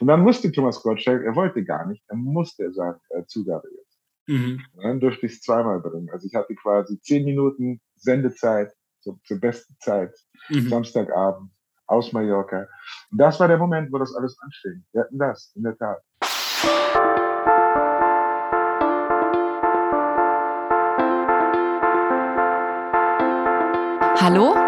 Und dann musste Thomas Gottschalk, er wollte gar nicht, er musste sagen, äh, Zugabe jetzt. Mhm. Und dann durfte ich es zweimal bringen. Also ich hatte quasi zehn Minuten Sendezeit so, zur besten Zeit, mhm. Samstagabend aus Mallorca. Und das war der Moment, wo das alles anfing. Wir hatten das, in der Tat. Hallo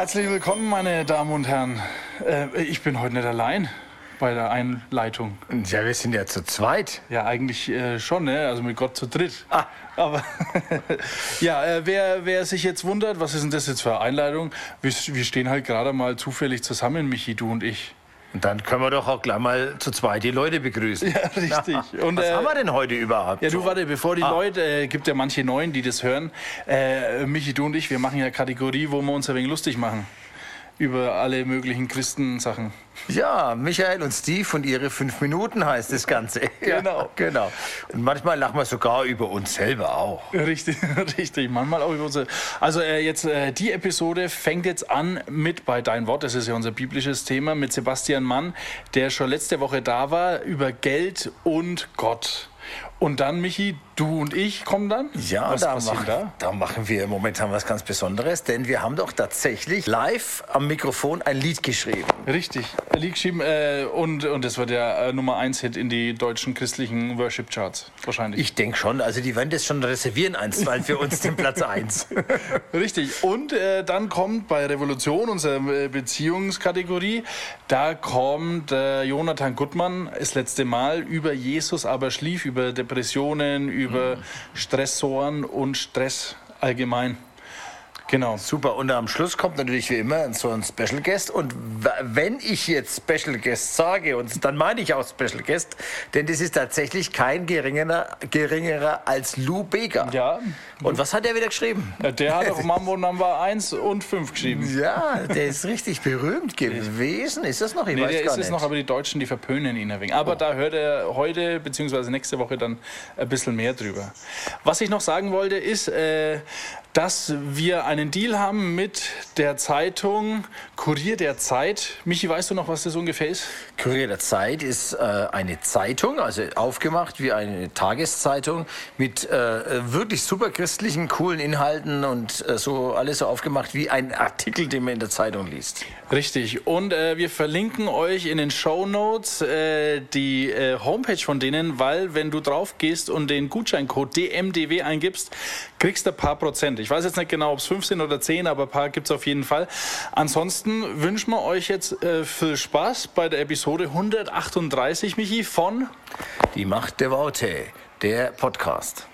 Herzlich willkommen, meine Damen und Herren. Äh, ich bin heute nicht allein bei der Einleitung. Ja, wir sind ja zu zweit. Ja, eigentlich äh, schon, ne? also mit Gott zu dritt. Ah. Aber ja, äh, wer, wer sich jetzt wundert, was ist denn das jetzt für eine Einleitung? Wir, wir stehen halt gerade mal zufällig zusammen, Michi, du und ich. Und dann können wir doch auch gleich mal zu zweit die Leute begrüßen. Ja, richtig. Und, Was äh, haben wir denn heute überhaupt? Ja, du warte, bevor die ah. Leute, äh, gibt ja manche Neuen, die das hören. Äh, Michi, du und ich, wir machen ja Kategorie, wo wir uns ein wenig lustig machen über alle möglichen Christensachen. Ja, Michael und Steve und ihre fünf Minuten heißt das Ganze. genau. Genau. Und manchmal lachen wir sogar über uns selber auch. Richtig, richtig. Manchmal auch über uns. Also äh, jetzt äh, die Episode fängt jetzt an mit bei Dein Wort. Das ist ja unser biblisches Thema mit Sebastian Mann, der schon letzte Woche da war über Geld und Gott. Und dann, Michi, du und ich kommen dann? Ja, was da, machen, da? da machen wir momentan was ganz Besonderes, denn wir haben doch tatsächlich live am Mikrofon ein Lied geschrieben. Richtig, ein Lied geschrieben äh, und, und das war der äh, Nummer 1 Hit in die deutschen christlichen Worship-Charts wahrscheinlich. Ich denke schon, also die werden das schon reservieren einstweilen für uns den Platz 1. Richtig, und äh, dann kommt bei Revolution, unsere äh, Beziehungskategorie, da kommt äh, Jonathan Gutmann das letzte Mal über Jesus aber schlief, über Depressionen Depressionen, über mhm. Stressoren und Stress allgemein. Genau. Super. Und am Schluss kommt natürlich wie immer so ein Special Guest. Und wenn ich jetzt Special Guest sage, und dann meine ich auch Special Guest, denn das ist tatsächlich kein geringerer, geringerer als Lou Beger. Ja. Und was hat er wieder geschrieben? Ja, der hat auch Mambo Number 1 und 5 geschrieben. Ja, der ist richtig berühmt gewesen. Ist das noch? Ich nee, weiß der gar ist nicht. es noch, aber die Deutschen, die verpönen ihn ein wenig. Aber oh. da hört er heute bzw. nächste Woche dann ein bisschen mehr drüber. Was ich noch sagen wollte, ist, äh, dass wir einen Deal haben mit der Zeitung Kurier der Zeit. Michi, weißt du noch, was das ungefähr ist? Kurier der Zeit ist äh, eine Zeitung, also aufgemacht wie eine Tageszeitung mit äh, wirklich super christlichen, coolen Inhalten und äh, so alles so aufgemacht wie ein Artikel, den man in der Zeitung liest. Richtig. Und äh, wir verlinken euch in den Show Notes äh, die äh, Homepage von denen, weil wenn du drauf gehst und den Gutscheincode DMDW eingibst, kriegst du ein paar Prozent. Ich weiß jetzt nicht genau, ob es 15 oder 10, aber ein paar gibt es auf jeden Fall. Ansonsten wünschen wir euch jetzt äh, viel Spaß bei der Episode 138, Michi, von Die Macht der Worte, der Podcast.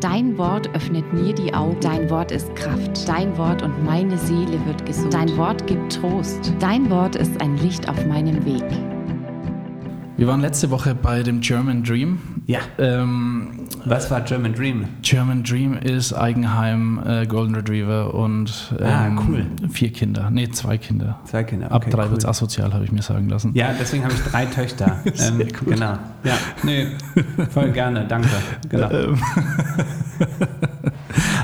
Dein Wort öffnet mir die Augen. Dein Wort ist Kraft. Dein Wort und meine Seele wird gesund. Dein Wort gibt Trost. Dein Wort ist ein Licht auf meinem Weg. Wir waren letzte Woche bei dem German Dream. Ja. Ähm, Was war German Dream? German Dream ist Eigenheim, äh, Golden Retriever und ah, ähm, ah, cool. vier Kinder. Nee, zwei Kinder. Zwei Kinder. Okay, Ab drei cool. wird es asozial, habe ich mir sagen lassen. Ja, deswegen habe ich drei Töchter. Sehr ähm, gut. Genau. Ja, nee, voll gerne, danke. Genau. Ähm.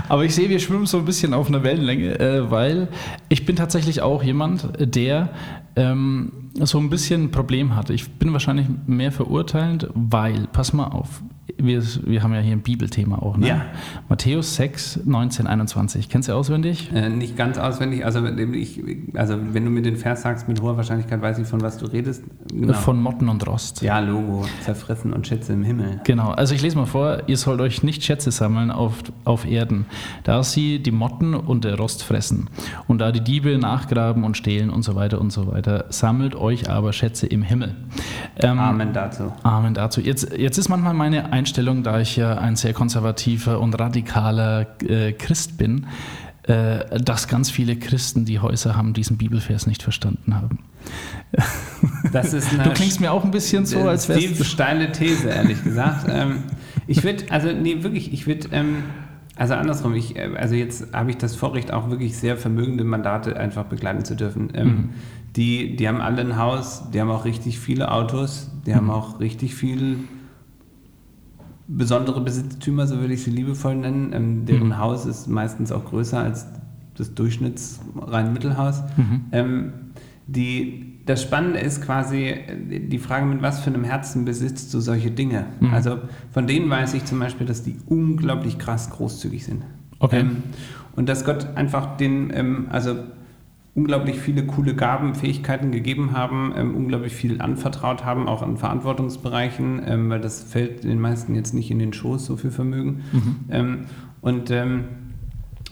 Aber ich sehe, wir schwimmen so ein bisschen auf einer Wellenlänge, äh, weil ich bin tatsächlich auch jemand, der ähm, so ein bisschen ein Problem hatte. Ich bin wahrscheinlich mehr verurteilend, weil, pass mal auf, wir, wir haben ja hier ein Bibelthema auch, ne? Ja. Matthäus 6, 19, 21. Kennst du auswendig? Äh, nicht ganz auswendig. Also, ich, also, wenn du mir den Vers sagst, mit hoher Wahrscheinlichkeit weiß ich, von was du redest. Genau. Von Motten und Rost. Ja, Logo. Zerfressen und Schätze im Himmel. Genau. Also, ich lese mal vor. Ihr sollt euch nicht Schätze sammeln auf, auf Erden, da sie die Motten und der Rost fressen. Und da die Diebe nachgraben und stehlen und so weiter und so weiter. Sammelt euch aber Schätze im Himmel. Ähm, Amen dazu. Amen dazu. Jetzt, jetzt ist manchmal meine Einstellung, da ich ja ein sehr konservativer und radikaler äh, Christ bin, äh, dass ganz viele Christen, die Häuser haben, diesen Bibelvers nicht verstanden haben. Du klingst mir auch ein bisschen so, als wäre es steile These, ehrlich gesagt. ähm, ich würde, also nee, wirklich, ich würde, ähm, also andersrum, ich, äh, also jetzt habe ich das Vorrecht, auch wirklich sehr vermögende Mandate einfach begleiten zu dürfen. Ähm, mhm. die, die haben alle ein Haus, die haben auch richtig viele Autos, die mhm. haben auch richtig viel besondere Besitztümer, so würde ich sie liebevoll nennen. Ähm, deren mhm. Haus ist meistens auch größer als das Durchschnitts rein Mittelhaus. Mhm. Ähm, die, das Spannende ist quasi die Frage, mit was für einem Herzen besitzt du solche Dinge? Mhm. Also von denen weiß ich zum Beispiel, dass die unglaublich krass großzügig sind. Okay. Ähm, und dass Gott einfach den, ähm, also unglaublich viele coole Gaben, Fähigkeiten gegeben haben, ähm, unglaublich viel anvertraut haben, auch an Verantwortungsbereichen, ähm, weil das fällt den meisten jetzt nicht in den Schoß, so viel Vermögen. Mhm. Ähm, und ähm,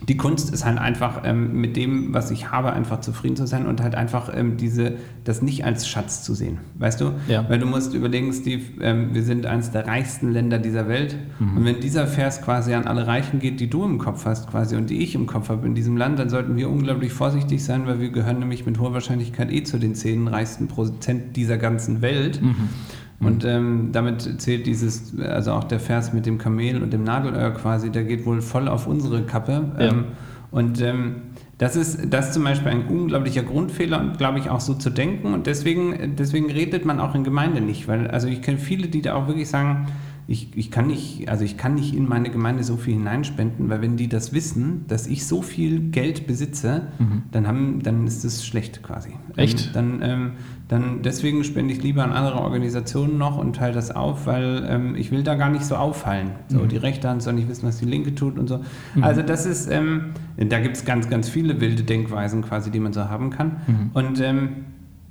die Kunst ist halt einfach ähm, mit dem, was ich habe, einfach zufrieden zu sein und halt einfach ähm, diese, das nicht als Schatz zu sehen. Weißt du? Ja. Weil du musst überlegen, Steve, ähm, wir sind eines der reichsten Länder dieser Welt. Mhm. Und wenn dieser Vers quasi an alle Reichen geht, die du im Kopf hast quasi und die ich im Kopf habe in diesem Land, dann sollten wir unglaublich vorsichtig sein, weil wir gehören nämlich mit hoher Wahrscheinlichkeit eh zu den zehn reichsten Prozent dieser ganzen Welt. Mhm. Und ähm, damit zählt dieses, also auch der Vers mit dem Kamel und dem Nadelöhr quasi, der geht wohl voll auf unsere Kappe. Ja. Ähm, und ähm, das ist das ist zum Beispiel ein unglaublicher Grundfehler und glaube ich auch so zu denken. Und deswegen, deswegen redet man auch in Gemeinde nicht. Weil, also ich kenne viele, die da auch wirklich sagen, ich, ich, kann nicht, also ich kann nicht in meine Gemeinde so viel hineinspenden, weil wenn die das wissen, dass ich so viel Geld besitze, mhm. dann, haben, dann ist das schlecht quasi. Echt? Ähm, dann, ähm, dann deswegen spende ich lieber an andere Organisationen noch und teile das auf, weil ähm, ich will da gar nicht so auffallen. So, mhm. die rechte Hand soll nicht wissen, was die linke tut und so. Mhm. Also das ist, ähm, da gibt es ganz, ganz viele wilde Denkweisen quasi, die man so haben kann. Mhm. Und ähm,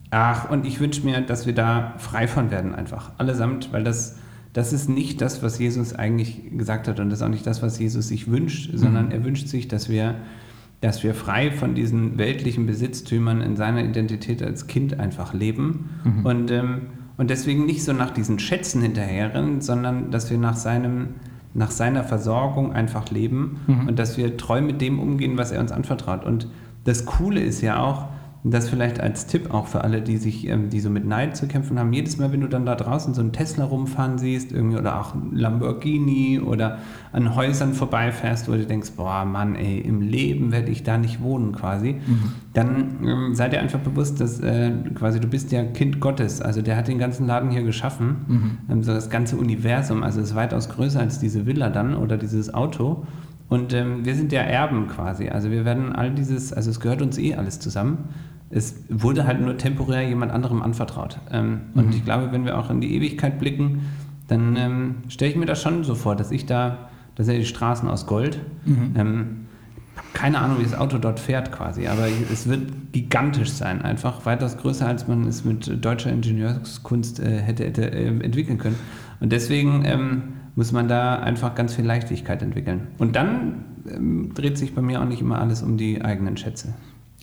ach, und ich wünsche mir, dass wir da frei von werden einfach. Allesamt, weil das das ist nicht das, was Jesus eigentlich gesagt hat und das ist auch nicht das, was Jesus sich wünscht, sondern mhm. er wünscht sich, dass wir, dass wir frei von diesen weltlichen Besitztümern in seiner Identität als Kind einfach leben mhm. und, ähm, und deswegen nicht so nach diesen Schätzen hinterherrennen, sondern dass wir nach seinem nach seiner Versorgung einfach leben mhm. und dass wir treu mit dem umgehen, was er uns anvertraut. Und das Coole ist ja auch, das vielleicht als Tipp auch für alle, die sich, ähm, die so mit Neid zu kämpfen haben. Jedes Mal, wenn du dann da draußen so einen Tesla rumfahren siehst, irgendwie oder auch einen Lamborghini oder an Häusern vorbeifährst, wo du denkst, boah, Mann, ey, im Leben werde ich da nicht wohnen quasi, mhm. dann ähm, sei dir einfach bewusst, dass äh, quasi du bist ja Kind Gottes. Also der hat den ganzen Laden hier geschaffen, mhm. ähm, so das ganze Universum. Also ist weitaus größer als diese Villa dann oder dieses Auto. Und ähm, wir sind ja Erben quasi. Also wir werden all dieses, also es gehört uns eh alles zusammen es wurde halt nur temporär jemand anderem anvertraut. Ähm, mhm. Und ich glaube, wenn wir auch in die Ewigkeit blicken, dann ähm, stelle ich mir das schon so vor, dass ich da, das sind ja die Straßen aus Gold. Mhm. Ähm, keine Ahnung, wie das Auto dort fährt quasi, aber es wird gigantisch sein, einfach weitaus größer, als man es mit deutscher Ingenieurskunst äh, hätte, hätte äh, entwickeln können. Und deswegen ähm, muss man da einfach ganz viel Leichtigkeit entwickeln. Und dann ähm, dreht sich bei mir auch nicht immer alles um die eigenen Schätze.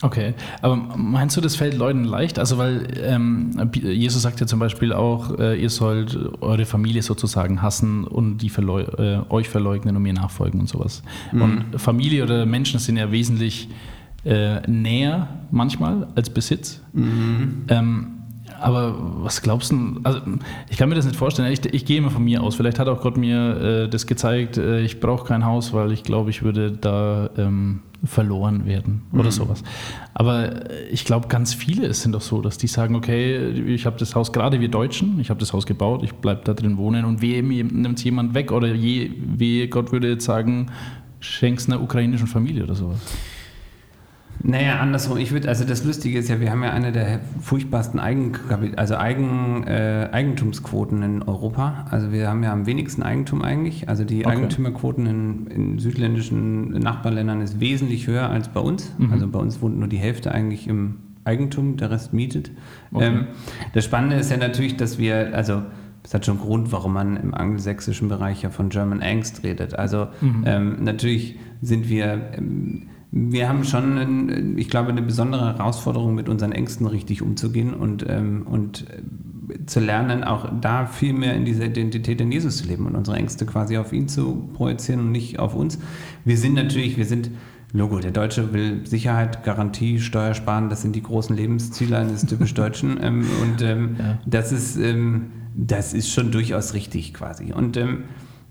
Okay, aber meinst du, das fällt Leuten leicht? Also, weil ähm, Jesus sagt ja zum Beispiel auch, äh, ihr sollt eure Familie sozusagen hassen und die verleu äh, euch verleugnen und mir nachfolgen und sowas. Mhm. Und Familie oder Menschen sind ja wesentlich äh, näher manchmal als Besitz. Mhm. Ähm, aber was glaubst du? Also ich kann mir das nicht vorstellen. Ich, ich gehe immer von mir aus. Vielleicht hat auch Gott mir äh, das gezeigt. Äh, ich brauche kein Haus, weil ich glaube, ich würde da ähm, verloren werden oder mhm. sowas. Aber ich glaube, ganz viele sind doch so, dass die sagen, okay, ich habe das Haus, gerade wir Deutschen, ich habe das Haus gebaut, ich bleibe da drin wohnen und wehe, mir nimmt jemand weg oder je, wehe, Gott würde jetzt sagen, schenkst einer ukrainischen Familie oder sowas. Naja, andersrum. Ich würde, also das Lustige ist ja, wir haben ja eine der furchtbarsten Eigen, also Eigen, äh, Eigentumsquoten in Europa. Also wir haben ja am wenigsten Eigentum eigentlich. Also die okay. Eigentümerquoten in, in, südländischen Nachbarländern ist wesentlich höher als bei uns. Mhm. Also bei uns wohnt nur die Hälfte eigentlich im Eigentum, der Rest mietet. Okay. Ähm, das Spannende ist ja natürlich, dass wir, also das hat schon Grund, warum man im angelsächsischen Bereich ja von German Angst redet. Also mhm. ähm, natürlich sind wir ähm, wir haben schon, ich glaube, eine besondere Herausforderung, mit unseren Ängsten richtig umzugehen und, ähm, und äh, zu lernen, auch da viel mehr in dieser Identität in Jesus zu leben und unsere Ängste quasi auf ihn zu projizieren und nicht auf uns. Wir sind natürlich, wir sind Logo, der Deutsche will Sicherheit, Garantie, Steuersparen, das sind die großen Lebensziele eines typisch Deutschen. Ähm, und ähm, ja. das, ist, ähm, das ist schon durchaus richtig quasi. Und ähm,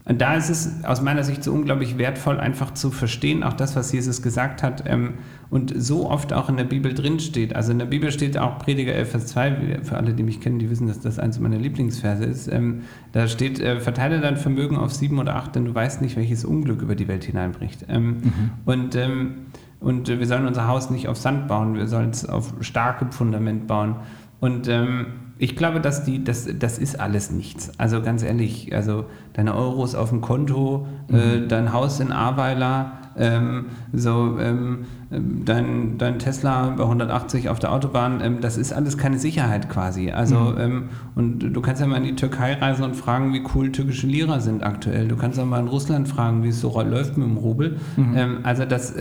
da ist es aus meiner Sicht so unglaublich wertvoll, einfach zu verstehen, auch das, was Jesus gesagt hat ähm, und so oft auch in der Bibel drinsteht. Also in der Bibel steht auch Prediger 11, Vers 2, für alle, die mich kennen, die wissen, dass das eins meiner Lieblingsverse ist. Ähm, da steht, äh, verteile dein Vermögen auf sieben oder acht, denn du weißt nicht, welches Unglück über die Welt hineinbricht. Ähm, mhm. Und ähm, und wir sollen unser Haus nicht auf Sand bauen, wir sollen es auf starkem Fundament bauen. Und ähm, ich glaube, dass die, das, das ist alles nichts. Also ganz ehrlich, also deine Euros auf dem Konto, äh, mhm. äh, dein Haus in Ahrweiler, ähm, so ähm, ähm, dein, dein Tesla bei 180 auf der Autobahn, ähm, das ist alles keine Sicherheit quasi. Also mhm. Ähm, und du kannst ja mal in die Türkei reisen und fragen, wie cool türkische Lira sind aktuell. Du kannst auch mal in Russland fragen, wie es so läuft mit dem Rubel. Mhm. Ähm, also das,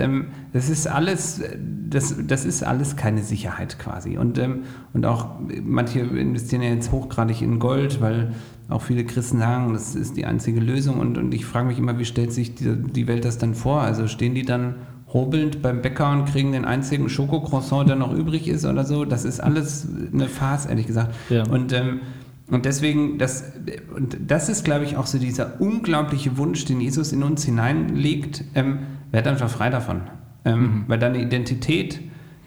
das ist alles, das, das ist alles keine Sicherheit quasi. Und, und auch manche investieren ja jetzt hochgradig in Gold, weil auch viele Christen sagen, das ist die einzige Lösung. Und, und ich frage mich immer, wie stellt sich die, die Welt das dann vor? Also stehen die dann hobelnd beim Bäcker und kriegen den einzigen Schokocroissant, der noch übrig ist oder so? Das ist alles eine Farce, ehrlich gesagt. Ja. Und, ähm, und deswegen, das, und das ist, glaube ich, auch so dieser unglaubliche Wunsch, den Jesus in uns hineinlegt. Ähm, werd einfach frei davon. Ähm, mhm. Weil deine Identität,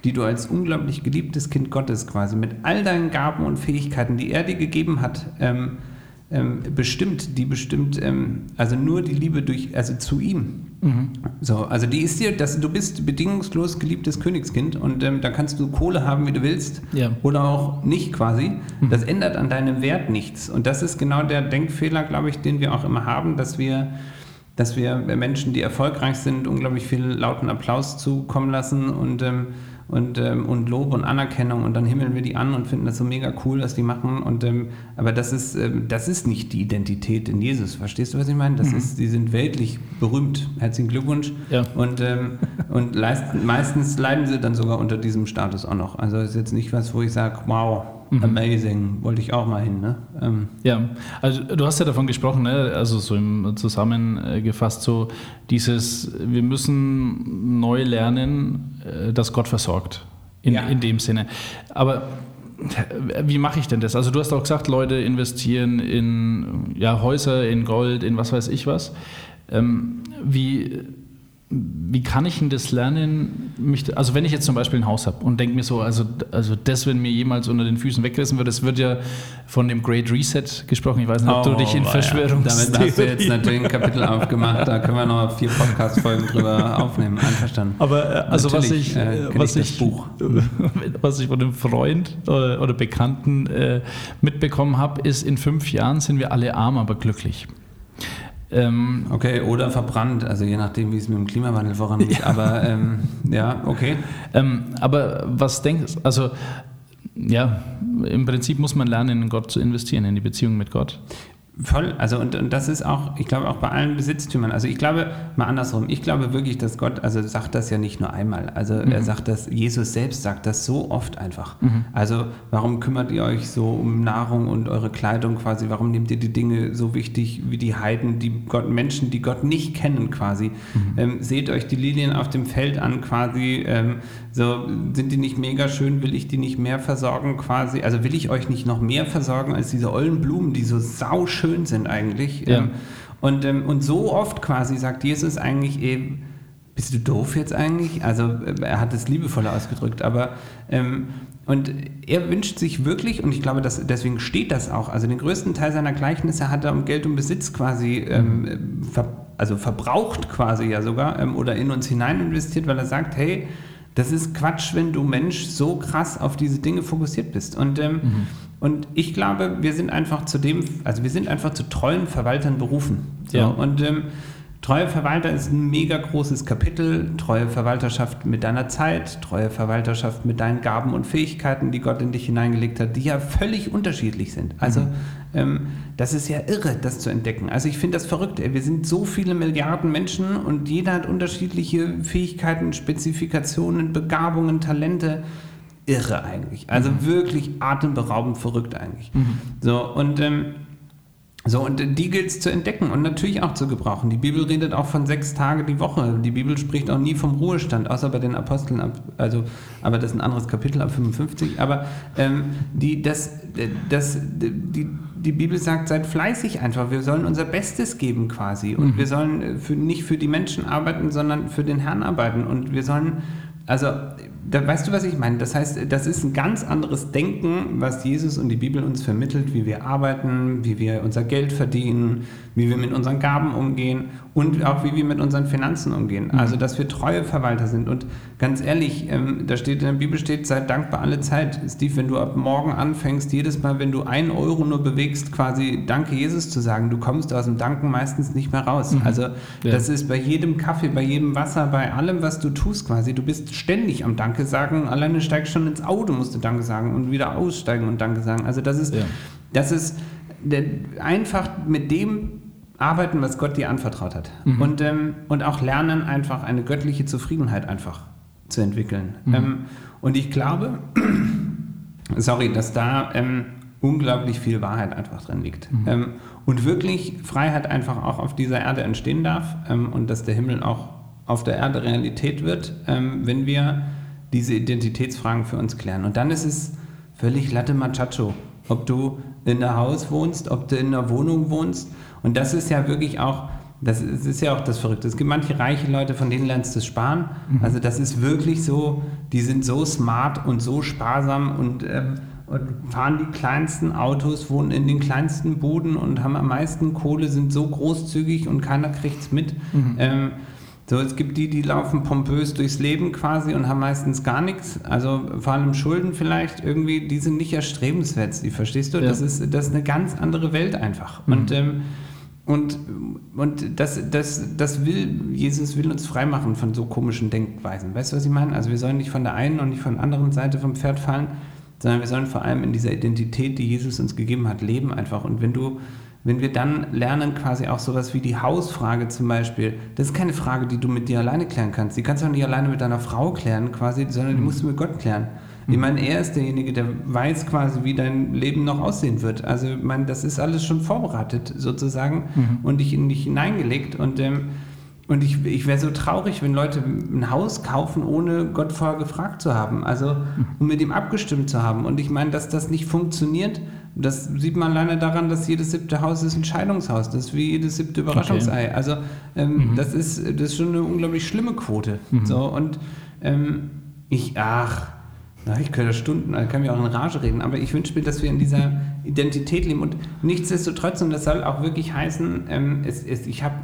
die du als unglaublich geliebtes Kind Gottes quasi mit all deinen Gaben und Fähigkeiten, die er dir gegeben hat, ähm, ähm, bestimmt, die bestimmt, ähm, also nur die Liebe durch, also zu ihm. Mhm. So, also die ist dir, dass du bist bedingungslos geliebtes Königskind und ähm, da kannst du Kohle haben, wie du willst, ja. oder auch nicht quasi. Mhm. Das ändert an deinem Wert nichts. Und das ist genau der Denkfehler, glaube ich, den wir auch immer haben, dass wir dass wir Menschen, die erfolgreich sind, unglaublich viel lauten Applaus zukommen lassen und ähm, und, ähm, und Lob und Anerkennung und dann himmeln wir die an und finden das so mega cool, was die machen. Und, ähm, aber das ist, ähm, das ist nicht die Identität in Jesus. Verstehst du, was ich meine? Das mhm. ist, die sind weltlich berühmt. Herzlichen Glückwunsch. Ja. Und, ähm, und leisten, meistens leiden sie dann sogar unter diesem Status auch noch. Also ist jetzt nicht was, wo ich sage, wow, Mhm. Amazing, wollte ich auch mal hin. Ne? Ähm. Ja, also du hast ja davon gesprochen, ne? also so im zusammengefasst, so dieses, wir müssen neu lernen, äh, dass Gott versorgt. In, ja. in dem Sinne. Aber äh, wie mache ich denn das? Also du hast auch gesagt, Leute investieren in ja, Häuser, in Gold, in was weiß ich was. Ähm, wie wie kann ich denn das lernen? Mich, also wenn ich jetzt zum Beispiel ein Haus habe und denke mir so, also, also das, wenn mir jemals unter den Füßen weggerissen wird, das wird ja von dem Great Reset gesprochen. Ich weiß nicht, ob oh, du dich in Verschwörung. Ja. Damit hast du jetzt natürlich ein Kapitel aufgemacht, da können wir noch vier Podcast-Folgen drüber aufnehmen. Einverstanden. Aber äh, also was ich, äh, was, ich, Buch. was ich von einem Freund oder, oder Bekannten äh, mitbekommen habe, ist, in fünf Jahren sind wir alle arm, aber glücklich. Ähm, okay, oder verbrannt, also je nachdem, wie es mit dem Klimawandel vorangeht. Ja. Aber ähm, ja, okay. Ähm, aber was denkst du, also ja, im Prinzip muss man lernen, in Gott zu investieren, in die Beziehung mit Gott. Voll, also und, und das ist auch, ich glaube auch bei allen Besitztümern, also ich glaube, mal andersrum, ich glaube wirklich, dass Gott, also sagt das ja nicht nur einmal, also mhm. er sagt das, Jesus selbst sagt das so oft einfach. Mhm. Also warum kümmert ihr euch so um Nahrung und eure Kleidung quasi, warum nehmt ihr die Dinge so wichtig wie die Heiden, die Gott, Menschen, die Gott nicht kennen quasi, mhm. ähm, seht euch die Lilien auf dem Feld an quasi, ähm, so sind die nicht mega schön, will ich die nicht mehr versorgen quasi, also will ich euch nicht noch mehr versorgen als diese ollen Blumen, die so sauschön schön sind eigentlich. Ja. Ähm, und, ähm, und so oft quasi sagt Jesus eigentlich eben, bist du doof jetzt eigentlich? Also äh, er hat es liebevoll ausgedrückt, aber ähm, und er wünscht sich wirklich, und ich glaube, dass, deswegen steht das auch, also den größten Teil seiner Gleichnisse hat er um Geld und Besitz quasi, ähm, ver, also verbraucht quasi ja sogar, ähm, oder in uns hinein investiert, weil er sagt, hey, das ist Quatsch, wenn du Mensch so krass auf diese Dinge fokussiert bist. Und, ähm, mhm. und ich glaube, wir sind einfach zu dem, also wir sind einfach zu treuen Verwaltern berufen. So. Ja. Und ähm, Treue Verwalter ist ein mega großes Kapitel. Treue Verwalterschaft mit deiner Zeit, treue Verwalterschaft mit deinen Gaben und Fähigkeiten, die Gott in dich hineingelegt hat, die ja völlig unterschiedlich sind. Also mhm. ähm, das ist ja irre, das zu entdecken. Also ich finde das verrückt. Wir sind so viele Milliarden Menschen und jeder hat unterschiedliche Fähigkeiten, Spezifikationen, Begabungen, Talente. Irre eigentlich. Also mhm. wirklich atemberaubend verrückt eigentlich. Mhm. So und ähm, So, und die gilt es zu entdecken und natürlich auch zu gebrauchen. Die Bibel redet auch von sechs Tage die Woche. Die Bibel spricht auch nie vom Ruhestand, außer bei den Aposteln ab, also, aber das ist ein anderes Kapitel ab 55. Aber ähm, die, das, das, die, die Bibel sagt, seid fleißig einfach. Wir sollen unser Bestes geben quasi. Und mhm. wir sollen für, nicht für die Menschen arbeiten, sondern für den Herrn arbeiten. Und wir sollen, also da, weißt du, was ich meine? Das heißt, das ist ein ganz anderes Denken, was Jesus und die Bibel uns vermittelt, wie wir arbeiten, wie wir unser Geld verdienen, wie wir mit unseren Gaben umgehen und auch wie wir mit unseren Finanzen umgehen. Mhm. Also, dass wir treue Verwalter sind. Und ganz ehrlich, ähm, da steht in der Bibel steht, sei dankbar alle Zeit. Steve, wenn du ab morgen anfängst, jedes Mal, wenn du einen Euro nur bewegst, quasi Danke Jesus zu sagen, du kommst aus dem Danken meistens nicht mehr raus. Mhm. Also, ja. das ist bei jedem Kaffee, bei jedem Wasser, bei allem, was du tust quasi. Du bist ständig am Danke sagen. Alleine steigst schon ins Auto, musst du Danke sagen und wieder aussteigen und Danke sagen. Also, das ist, ja. das ist einfach mit dem arbeiten, was Gott dir anvertraut hat. Mhm. Und, ähm, und auch lernen, einfach eine göttliche Zufriedenheit einfach zu entwickeln. Mhm. Ähm, und ich glaube, sorry, dass da ähm, unglaublich viel Wahrheit einfach drin liegt. Mhm. Ähm, und wirklich Freiheit einfach auch auf dieser Erde entstehen darf ähm, und dass der Himmel auch auf der Erde Realität wird, ähm, wenn wir diese Identitätsfragen für uns klären. Und dann ist es völlig Latte Machacho, ob du in der Haus wohnst, ob du in einer Wohnung wohnst und das ist ja wirklich auch, das ist ja auch das Verrückte. Es gibt manche reiche Leute, von denen lernst du es sparen. Mhm. Also das ist wirklich so, die sind so smart und so sparsam und, ähm, und fahren die kleinsten Autos, wohnen in den kleinsten Buden und haben am meisten Kohle, sind so großzügig und keiner kriegt es mit. Mhm. Ähm, so, es gibt die, die laufen pompös durchs Leben quasi und haben meistens gar nichts. Also vor allem Schulden vielleicht irgendwie, die sind nicht erstrebenswert. Die verstehst du? Ja. Das, ist, das ist eine ganz andere Welt einfach. Mhm. Und ähm, und, und das, das, das will, Jesus will uns freimachen von so komischen Denkweisen. Weißt du, was ich meine? Also wir sollen nicht von der einen und nicht von der anderen Seite vom Pferd fallen, sondern wir sollen vor allem in dieser Identität, die Jesus uns gegeben hat, leben einfach. Und wenn du, wenn wir dann lernen, quasi auch sowas wie die Hausfrage zum Beispiel, das ist keine Frage, die du mit dir alleine klären kannst. Die kannst du auch nicht alleine mit deiner Frau klären, quasi, sondern die musst du mit Gott klären. Ich meine, er ist derjenige, der weiß quasi, wie dein Leben noch aussehen wird. Also, ich meine, das ist alles schon vorbereitet sozusagen mhm. und dich in dich hineingelegt. Und, ähm, und ich, ich wäre so traurig, wenn Leute ein Haus kaufen, ohne Gott vorher gefragt zu haben. Also, um mit ihm abgestimmt zu haben. Und ich meine, dass das nicht funktioniert, das sieht man leider daran, dass jedes siebte Haus ist ein Scheidungshaus. Das ist wie jedes siebte Überraschungsei. Okay. Also, ähm, mhm. das, ist, das ist schon eine unglaublich schlimme Quote. Mhm. So, und ähm, ich, ach, ich könnte Stunden, ich kann mir auch in Rage reden, aber ich wünsche mir, dass wir in dieser Identität leben und nichtsdestotrotz, und das soll auch wirklich heißen, ähm, es, es, ich habe,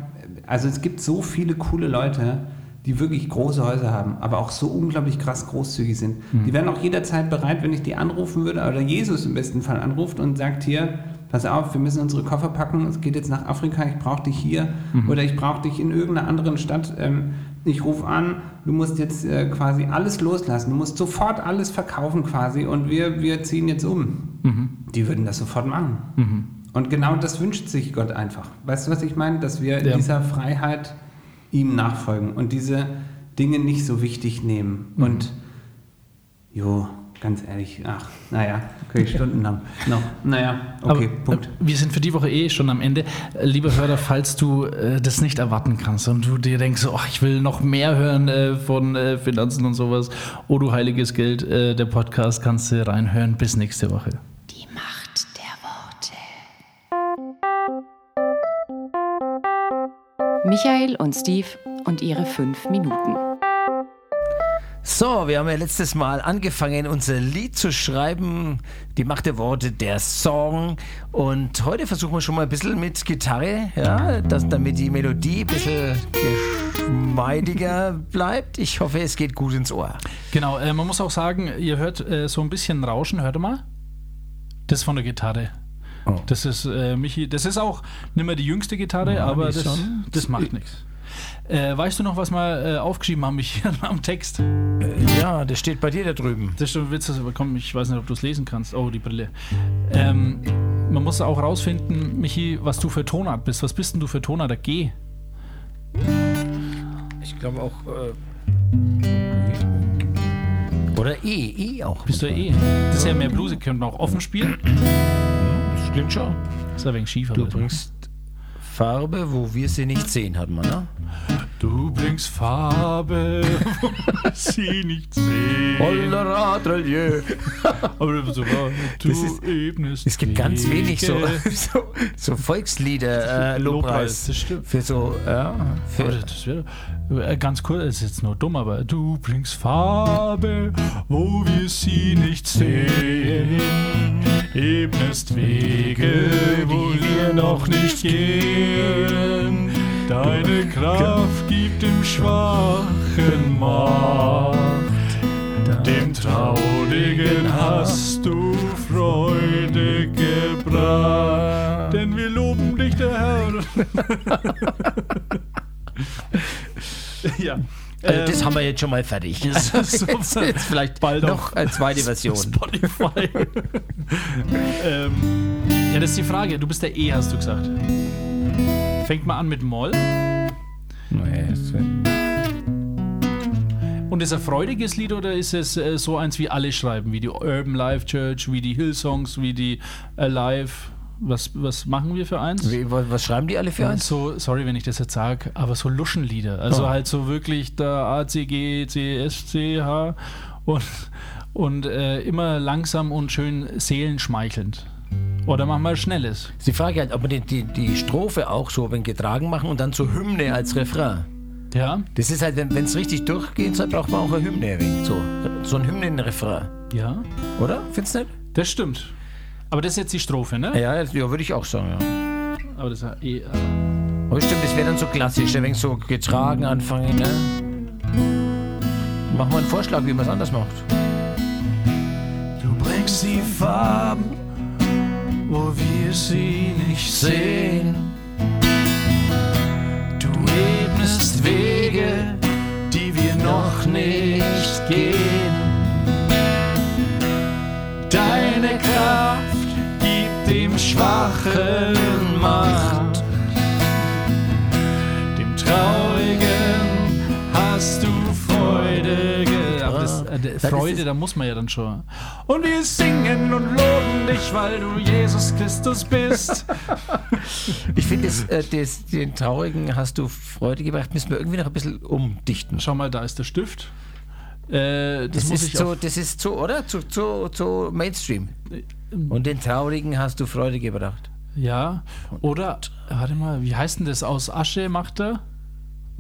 also es gibt so viele coole Leute, die wirklich große Häuser haben, aber auch so unglaublich krass großzügig sind. Mhm. Die wären auch jederzeit bereit, wenn ich die anrufen würde, oder Jesus im besten Fall anruft und sagt hier, pass auf, wir müssen unsere Koffer packen, es geht jetzt nach Afrika, ich brauche dich hier mhm. oder ich brauche dich in irgendeiner anderen Stadt. Ähm, ich rufe an, du musst jetzt äh, quasi alles loslassen, du musst sofort alles verkaufen quasi und wir, wir ziehen jetzt um. Mhm. Die würden das sofort machen. Mhm. Und genau das wünscht sich Gott einfach. Weißt du, was ich meine? Dass wir ja. in dieser Freiheit ihm nachfolgen und diese Dinge nicht so wichtig nehmen. Mhm. Und jo, Ganz ehrlich, ach, naja, kann ich Stunden haben. No, naja, okay, Aber, Punkt. Äh, wir sind für die Woche eh schon am Ende. Äh, lieber Hörer, falls du äh, das nicht erwarten kannst und du dir denkst, oh, ich will noch mehr hören äh, von äh, Finanzen und sowas, oh du heiliges Geld, äh, der Podcast kannst du reinhören. Bis nächste Woche. Michael und Steve und ihre fünf Minuten. So, wir haben ja letztes Mal angefangen, unser Lied zu schreiben. Die Macht der Worte, der Song. Und heute versuchen wir schon mal ein bisschen mit Gitarre, ja, dass, damit die Melodie ein bisschen geschmeidiger bleibt. Ich hoffe, es geht gut ins Ohr. Genau, äh, man muss auch sagen, ihr hört äh, so ein bisschen Rauschen. Hört mal. Das von der Gitarre. Oh. Das ist äh, Michi, das ist auch nicht mehr die jüngste Gitarre, ja, aber das, das macht nichts. Äh, weißt du noch, was wir äh, aufgeschrieben haben ich, am Text? Äh, ja, der steht bei dir da drüben. Das ist schon witzig, aber komm, ich weiß nicht, ob du es lesen kannst. Oh, die Brille. Ähm, man muss auch rausfinden, Michi, was du für Tonart bist. Was bist denn du für Tonart? Der G? Ich glaube auch. Äh, oder E, E auch. Bist du E? Das ist ja mehr Blues, könnte man auch offen spielen. Stimmt schon. Ist ein wenig schief. Du bringst Farbe, wo wir sie nicht sehen, hat man, ne? Du bringst Farbe, wo wir sie nicht sehen. Aber so, du Das ist- ebnest Es gibt ganz wenig so, so, so Volkslieder, äh, Lobpreis. das stimmt. Für so, ja, Aber für, das wäre äh, ganz cool, ist jetzt nur dumm, aber du bringst Farbe, wo wir sie nicht sehen. Ebnest Wege, wo wir noch nicht gehen. Deine Kraft gibt dem Schwachen Macht. Dem Traurigen hast du Freude gebracht. Denn wir loben dich, der Herr. ja. also das haben wir jetzt schon mal fertig. das ist so- jetzt, vielleicht Bald noch eine zweite Version. Spotify. ähm, ja, das ist die Frage. Du bist der E, hast du gesagt. Fängt mal an mit Moll. Und ist ein freudiges Lied oder ist es äh, so eins, wie alle schreiben? Wie die Urban Life Church, wie die Hillsongs, wie die Alive? Was, was machen wir für eins? Wie, wa- was schreiben die alle für uns? So, sorry, wenn ich das jetzt sage, aber so Luschenlieder. Also Oh. halt so wirklich der A, C, G, C, S, C, H und, und äh, immer langsam und schön seelenschmeichelnd. Oder machen wir Schnelles. Ist die Frage halt, ob wir die, die, die Strophe auch so wenn getragen machen und dann so Hymne als Refrain. Ja? Das ist halt, wenn es richtig durchgehen soll, braucht man auch eine Hymne. ein wenig. So, so ein Hymnenrefrain. Ja? Oder? Findest du nicht? Das stimmt. Aber das ist jetzt die Strophe, ne? Ja, ja, ja würde ich auch sagen, ja. Aber das ist ja eh. Äh, Aber stimmt, das wäre dann so klassisch, wenig so getragen anfangen, ne? Machen wir einen Vorschlag, wie man es anders macht. Du bringst die Farben, wo wir sie nicht sehen. Du ebnest Wege, die wir noch nicht gehen. Deine Kraft gibt dem Schwachen Macht. Das, äh, Freude, da muss man ja dann schon. Und wir singen und loben dich, weil du Jesus Christus bist. Ich finde, äh, den Traurigen hast du Freude gebracht, müssen wir irgendwie noch ein bisschen umdichten. Schau mal, da ist der Stift. Äh, das, Das, ist so, das ist so, oder? Zu, zu, zu Mainstream. Und den Traurigen hast du Freude gebracht. Ja. Oder, warte mal, wie heißt denn das? Aus Asche macht er?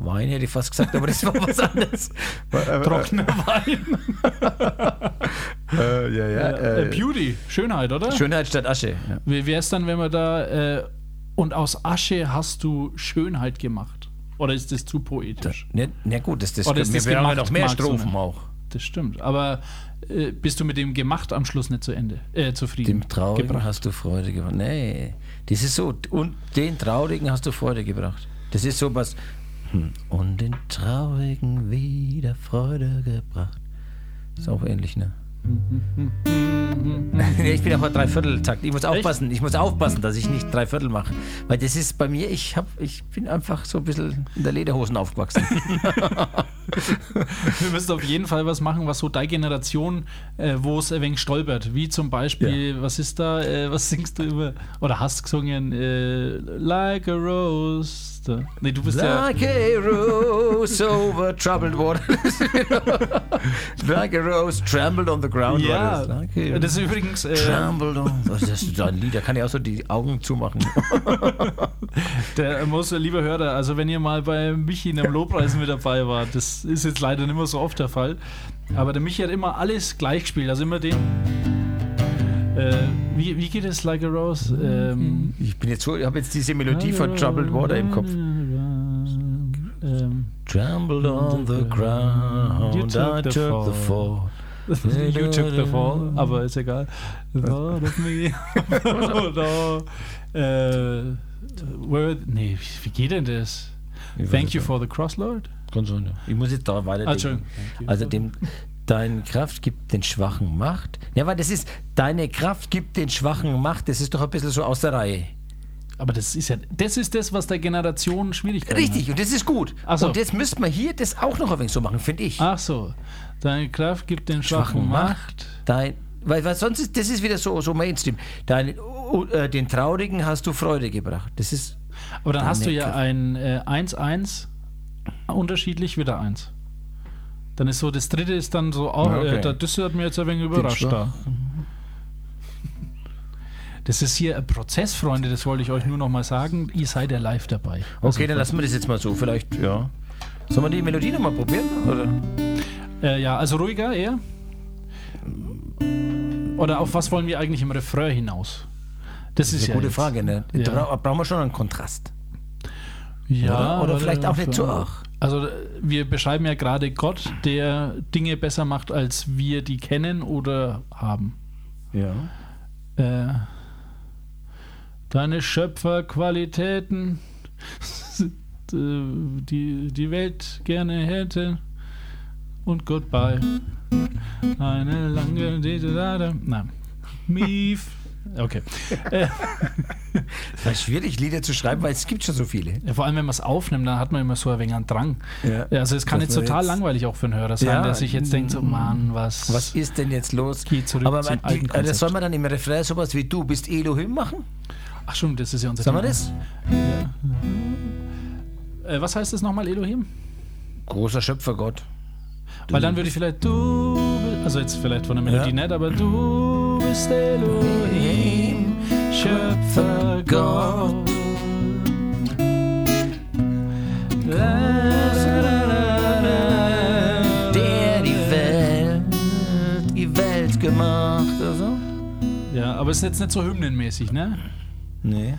Wein hätte ich fast gesagt, aber das war was anderes. Trockener Wein. Äh, ja, ja. Äh, Beauty, Schönheit, oder? Schönheit statt Asche. Ja. Wie wäre es dann, wenn man da. Äh, und aus Asche hast du Schönheit gemacht? Oder ist das zu poetisch? Ne, na gut, das, das Oder ist wir das ja gemacht, noch mehr Strophen auch. Das stimmt. Aber äh, bist du mit dem gemacht am Schluss nicht zu Ende? Äh, zufrieden? Dem Traurigen gebracht? hast du Freude gebracht. Nee, das ist so. Und den Traurigen hast du Freude gebracht. Das ist so was. Hm. Und den Traurigen wieder Freude gebracht. Ist auch ähnlich, ne? ich bin auf Dreivierteltakt. Ich muss aufpassen, ich muss aufpassen, dass ich nicht Dreiviertel mache. Weil das ist bei mir, ich, hab, ich bin einfach so ein bisschen in der Lederhosen aufgewachsen. Wir müssen auf jeden Fall was machen, was so deine Generation, äh, wo es ein wenig stolpert. Wie zum Beispiel, was ist da, äh, was singst du über, oder hast gesungen, äh, Like a Rose. Da. Nee, du bist ja. Like a rose over troubled water. like a rose trembled on the ground. Ja. Like das ist übrigens. Äh, trembled on. Ist das für ein Lied? Da kann ich auch so die Augen zumachen. Der muss, lieber Hörer, also wenn ihr mal bei Michi in einem Lobpreis mit dabei wart, das ist jetzt leider nicht mehr so oft der Fall, aber der Michi hat immer alles gleich gespielt, also immer den. Äh, wie, wie geht es Like a Rose? Ähm, Ich bin jetzt so, ich habe jetzt diese Melodie von Troubled Water im Kopf. Ähm, Trembled on the ground, You I took the took the fall. you took the fall, aber ist egal. Thought of me. no. äh, where, nee, wie geht denn das? Thank you for the cross, Lord? Kann sein, ja. Ich muss jetzt da weiter. Ah. Also dem, deine Kraft gibt den Schwachen Macht. Ja, weil das ist, deine Kraft gibt den Schwachen Macht, das ist doch ein bisschen so aus der Reihe. Aber das ist ja, das ist das, was der Generation Schwierigkeiten Richtig, und das ist gut. Ach so. Und jetzt müsste man hier das auch noch ein wenig so machen, finde ich. hat. Ach so. Deine Kraft gibt den Schwachen Macht. Dein, weil, weil sonst ist das ist wieder so, so Mainstream. Dein, äh, den Traurigen hast du Freude gebracht. Das ist. Aber dann hast du ja ein 1-1 äh, unterschiedlich wieder 1. Dann ist so, das dritte ist dann so, oh, okay. äh, das hat mir jetzt ein wenig überrascht da. Das ist hier ein Prozess, Freunde, das wollte ich euch nur noch mal sagen. Ihr seid ja live dabei. Also okay, dann lassen wir das jetzt mal so. Vielleicht, ja. Sollen wir die Melodie nochmal probieren? Oder? Äh, ja, also ruhiger eher. Oder auf was wollen wir eigentlich im Refrain hinaus? Das, das ist, eine ja gute jetzt. Frage, ne? Ja. Brauchen wir schon einen Kontrast. Ja. Oder, oder vielleicht auch nicht zu auch. Also wir beschreiben ja gerade Gott, der Dinge besser macht, als wir die kennen oder haben. Ja. Äh, deine Schöpferqualitäten, die die Welt gerne hätte. Und goodbye. Eine lange. Nein. Mief. Okay. Es war schwierig, Lieder zu schreiben, weil es gibt schon so viele. Ja, vor allem, wenn man es aufnimmt, dann hat man immer so ein wenig einen Drang. Ja. Also es kann jetzt total jetzt langweilig auch für einen Hörer sein, ja. der sich jetzt denkt, so Mann, was... Was ist denn jetzt los? Geht zurück Aber man, die, das soll man dann im Refrain sowas wie du bist Elohim machen? Ach schon, das ist ja unser Sagen wir das? Ja. Äh, was heißt das nochmal, Elohim? Großer Schöpfergott. Weil dann würde ich vielleicht du, also jetzt vielleicht von der Melodie nicht, aber du bist Elohim, Schöpfergott. Der die Welt, die Welt gemacht, also. Ja, aber es ist jetzt nicht so hymnenmäßig, ne? Nee.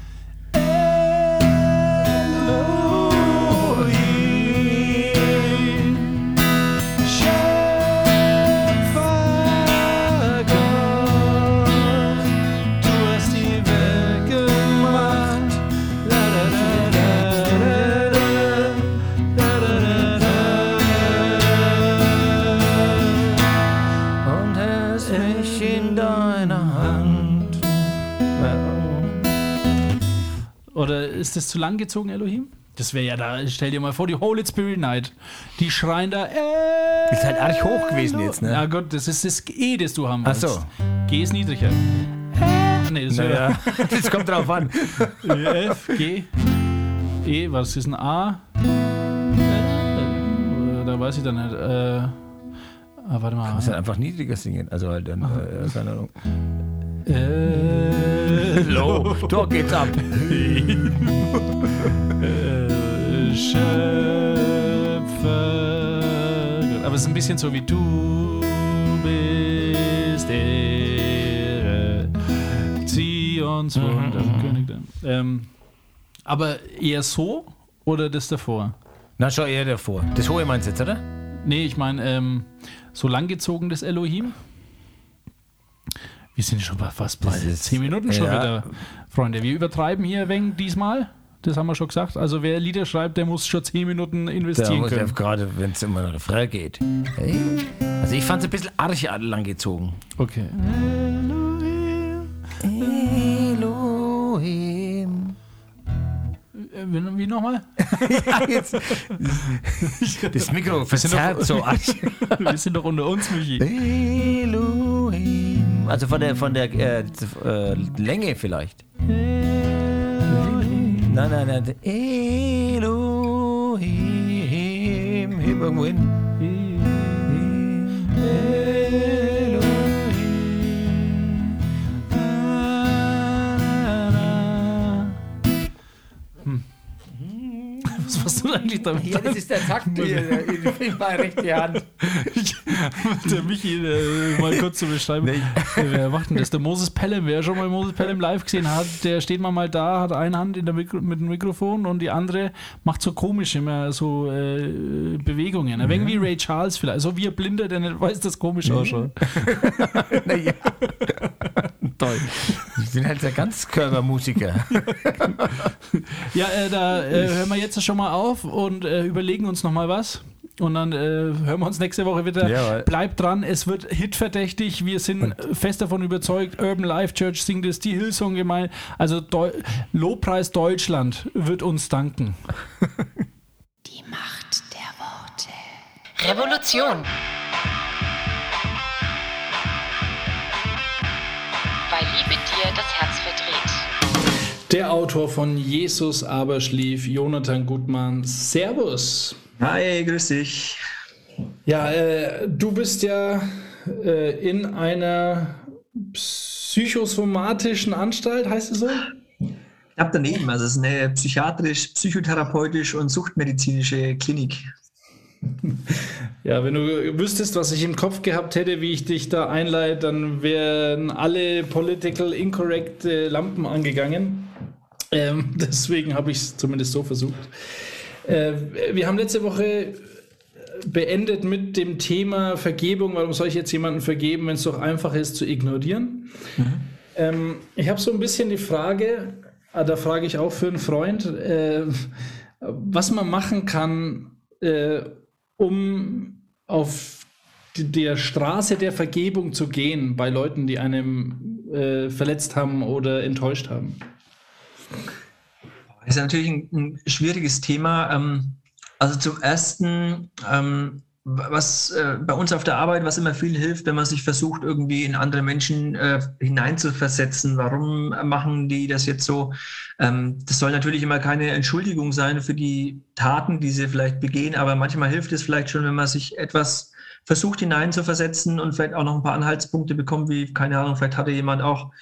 Ist das zu lang gezogen, Elohim? Das wäre ja da, stell dir mal vor, die Holy Spirit Night. Die schreien da, äh, Ist halt arg hoch gewesen jetzt, ne? Ja Gott, das ist das E, das du haben willst. Ach so. G ist niedriger. Äh, nee, das, naja, das kommt drauf an. F, G, E, was ist ein A? Da weiß ich dann nicht. Äh, ah, warte mal. Kannst du einfach niedriger singen? Also halt dann, äh, keine Ahnung. Äh, Low. Da geht's ab. Schöpfer. Aber es ist ein bisschen so wie du bist der Zions mhm. Wunder, mhm. König. Ähm, aber eher so oder das davor? Na, schon eher davor. Das hohe meinst du jetzt, oder? Nee, ich meine, ähm, so langgezogenes Elohim. Wir sind schon fast bei zehn Minuten schon ja. wieder, Freunde. Wir übertreiben hier wenig diesmal. Das haben wir schon gesagt. Also wer Lieder schreibt, der muss schon zehn Minuten investieren können. Ja, gerade wenn es immer nach Refrain geht. Hey. Also ich fand es ein bisschen arg lang gezogen. Okay. Elohim. Elohim. Äh, wie, wie nochmal? ja, jetzt. Das Mikro verzerrt so arg. Wir sind doch unter uns, Michi. Elohim. Also von der, von der äh, äh, Länge vielleicht. Nein, nein, nein. Elohim. Irgendwo hin. Was du eigentlich damit? Ja, das ist der Takt in meine rechte Hand. der Michi, äh, mal kurz zu beschreiben. Nee. Wer macht denn das? Der Moses Pelham, wer schon mal Moses Pelham live gesehen hat, der steht mal da, hat eine Hand in der Mikro mit dem Mikrofon und die andere macht so komisch immer so äh, Bewegungen. Ein wenig wie Ray Charles vielleicht. So wie ein Blinder, der nicht weiß, dass komisch ausschaut. naja. Toll. Ich bin halt der Ganzkörpermusiker. ja, äh, da äh, hören wir jetzt schon mal auf und äh, überlegen uns nochmal was. Und dann äh, hören wir uns nächste Woche wieder. Ja, Bleibt dran, es wird hitverdächtig. Wir sind fest davon überzeugt, Urban Life Church singt es, die Hillsong gemein. Also Deu Lobpreis Deutschland wird uns danken. Die Macht der Worte. Revolution. Das Herz verdreht. Der Autor von Jesus aber schlief, Jonathan Gutmann. Servus. Hi, grüß dich. Ja, äh, du bist ja äh, in einer psychosomatischen Anstalt, heißt es so? Knapp daneben, also es ist eine psychiatrisch, psychotherapeutisch und suchtmedizinische Klinik. Ja, wenn du wüsstest, was ich im Kopf gehabt hätte, wie ich dich da einleite, dann wären alle political incorrect äh, Lampen angegangen. Ähm, deswegen habe ich es zumindest so versucht. Äh, wir haben letzte Woche beendet mit dem Thema Vergebung. Warum soll ich jetzt jemanden vergeben, wenn es doch einfach ist zu ignorieren? Mhm. Ähm, ich habe so ein bisschen die Frage, ah, da frage ich auch für einen Freund, äh, was man machen kann, äh, um auf der Straße der Vergebung zu gehen bei Leuten, die einem äh, verletzt haben oder enttäuscht haben? Das ist natürlich ein, ein schwieriges Thema. Ähm, also zum Ersten, ähm, was äh, bei uns auf der Arbeit, was immer viel hilft, wenn man sich versucht, irgendwie in andere Menschen äh, hineinzuversetzen. Warum machen die das jetzt so? Ähm, das soll natürlich immer keine Entschuldigung sein für die Taten, die sie vielleicht begehen, aber manchmal hilft es vielleicht schon, wenn man sich etwas versucht hineinzuversetzen und vielleicht auch noch ein paar Anhaltspunkte bekommt, wie, keine Ahnung, vielleicht hatte jemand auch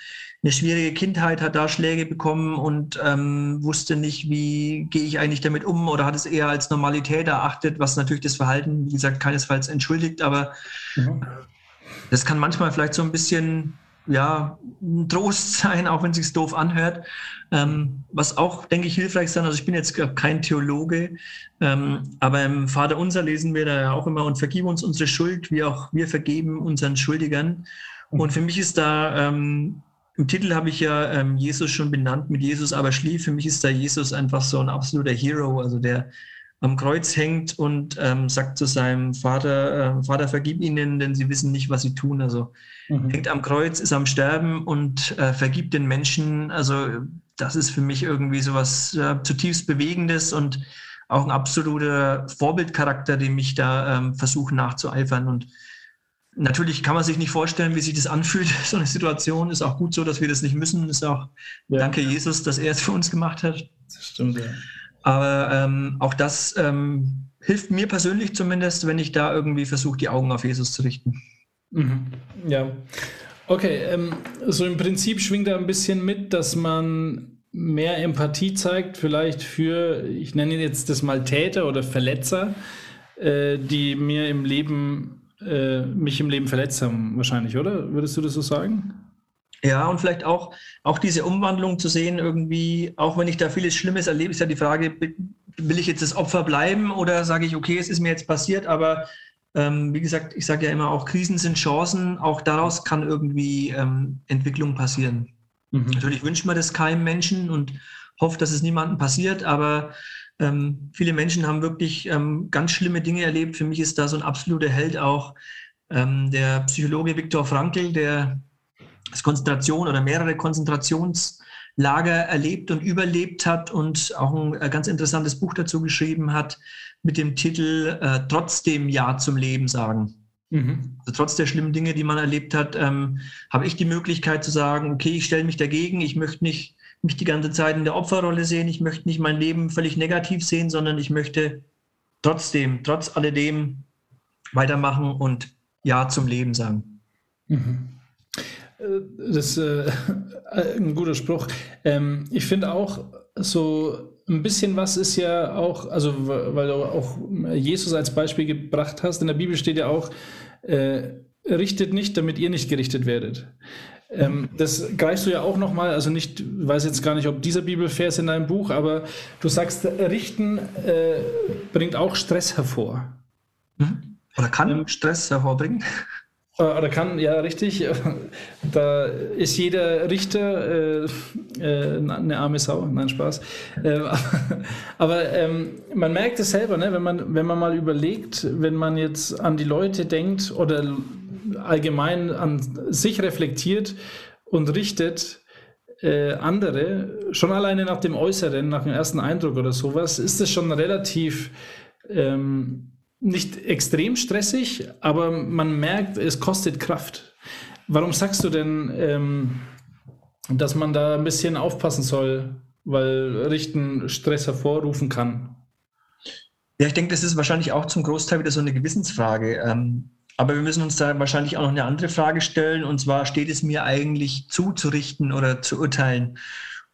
eine schwierige Kindheit, hat da Schläge bekommen und ähm, wusste nicht, wie gehe ich eigentlich damit um oder hat es eher als Normalität erachtet, was natürlich das Verhalten, wie gesagt, keinesfalls entschuldigt, aber mhm. das kann manchmal vielleicht so ein bisschen ja, ein Trost sein, auch wenn es sich doof anhört. Ähm, was auch, denke ich, hilfreich sein. Also ich bin jetzt kein Theologe, ähm, aber im Vater unser lesen wir da ja auch immer und vergib uns unsere Schuld, wie auch wir vergeben unseren Schuldigern. Und für mich ist da ähm, im Titel habe ich ja ähm, Jesus schon benannt, mit Jesus aber schlief. Für mich ist da Jesus einfach so ein absoluter Hero, also der am Kreuz hängt und ähm, sagt zu seinem Vater, äh, Vater, vergib ihnen, denn sie wissen nicht, was sie tun. Also mhm. hängt am Kreuz, ist am Sterben und äh, vergibt den Menschen. Also das ist für mich irgendwie so was äh, zutiefst Bewegendes und auch ein absoluter Vorbildcharakter, dem ich da ähm, versuche nachzueifern. Und Natürlich kann man sich nicht vorstellen, wie sich das anfühlt, so eine Situation. Ist auch gut so, dass wir das nicht müssen. Ist auch ja. danke Jesus, dass er es für uns gemacht hat. Das stimmt, ja. Aber ähm, auch das ähm, hilft mir persönlich zumindest, wenn ich da irgendwie versuche, die Augen auf Jesus zu richten. Mhm. Ja. Okay, ähm, so im Prinzip schwingt da ein bisschen mit, dass man mehr Empathie zeigt, vielleicht für, ich nenne jetzt das mal Täter oder Verletzer, äh, die mir im Leben äh, mich im Leben verletzt haben, wahrscheinlich, oder? Würdest du das so sagen? Ja, und vielleicht auch, auch diese Umwandlung zu sehen, irgendwie, auch wenn ich da vieles Schlimmes erlebe, ist ja die Frage, will ich jetzt das Opfer bleiben oder sage ich, okay, es ist mir jetzt passiert, aber ähm, wie gesagt, ich sage ja immer auch, Krisen sind Chancen, auch daraus kann irgendwie ähm, Entwicklung passieren. Mhm. Natürlich wünscht man das keinem Menschen und hofft, dass es niemandem passiert, aber ähm, viele Menschen haben wirklich ähm, ganz schlimme Dinge erlebt. Für mich ist da so ein absoluter Held auch ähm, der Psychologe Viktor Frankl, der das Konzentration oder mehrere Konzentrationslager erlebt und überlebt hat und auch ein, ein ganz interessantes Buch dazu geschrieben hat mit dem Titel äh, Trotzdem Ja zum Leben sagen. Mhm. Also trotz der schlimmen Dinge, die man erlebt hat, ähm, habe ich die Möglichkeit zu sagen, okay, ich stelle mich dagegen, ich möchte nicht mich die ganze Zeit in der Opferrolle sehen. Ich möchte nicht mein Leben völlig negativ sehen, sondern ich möchte trotzdem, trotz alledem weitermachen und Ja zum Leben sagen. Mhm. Äh, das ist äh, ein guter Spruch. Ähm, ich finde auch so ein bisschen was ist ja auch, also weil du auch Jesus als Beispiel gebracht hast, in der Bibel steht ja auch, äh, richtet nicht, damit ihr nicht gerichtet werdet. Ähm, das greifst du ja auch nochmal, also nicht, weiß jetzt gar nicht, ob dieser Bibelvers in deinem Buch, aber du sagst, Richten äh, bringt auch Stress hervor. Mhm. Oder kann ähm, Stress hervorbringen? Äh, oder kann, ja, richtig. Da ist jeder Richter äh, äh, eine arme Sau. Nein, Spaß. Äh, aber ähm, man merkt es selber, ne? wenn, man, wenn man mal überlegt, wenn man jetzt an die Leute denkt oder allgemein an sich reflektiert und richtet äh, andere, schon alleine nach dem Äußeren, nach dem ersten Eindruck oder sowas, ist es schon relativ ähm, nicht extrem stressig, aber man merkt, es kostet Kraft. Warum sagst du denn, ähm, dass man da ein bisschen aufpassen soll, weil Richten Stress hervorrufen kann. Ja, ich denke, das ist wahrscheinlich auch zum Großteil wieder so eine Gewissensfrage. Ähm, aber wir müssen uns da wahrscheinlich auch noch eine andere Frage stellen, und zwar steht es mir eigentlich zu, zu richten oder zu urteilen?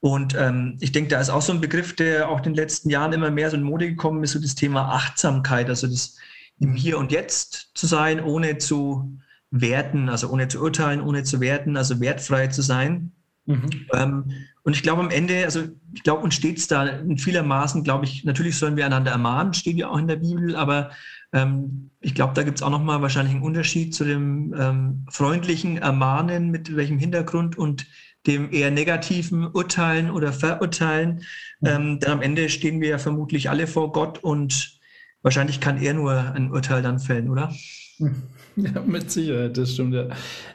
Und ähm, ich denke, da ist auch so ein Begriff, der auch in den letzten Jahren immer mehr so in Mode gekommen ist, so das Thema Achtsamkeit, also das im Hier und Jetzt zu sein, ohne zu werten, also ohne zu urteilen, ohne zu werten, also wertfrei zu sein. Mhm. Ähm, und ich glaube am Ende, also ich glaube, uns steht es da in vielermaßen, glaube ich, natürlich sollen wir einander ermahnen, steht ja auch in der Bibel, aber ähm, ich glaube, da gibt es auch nochmal wahrscheinlich einen Unterschied zu dem ähm, freundlichen Ermahnen, mit welchem Hintergrund und dem eher negativen Urteilen oder Verurteilen. Ähm, denn am Ende stehen wir ja vermutlich alle vor Gott und wahrscheinlich kann er nur ein Urteil dann fällen, oder? Ja, mit Sicherheit, das stimmt ja.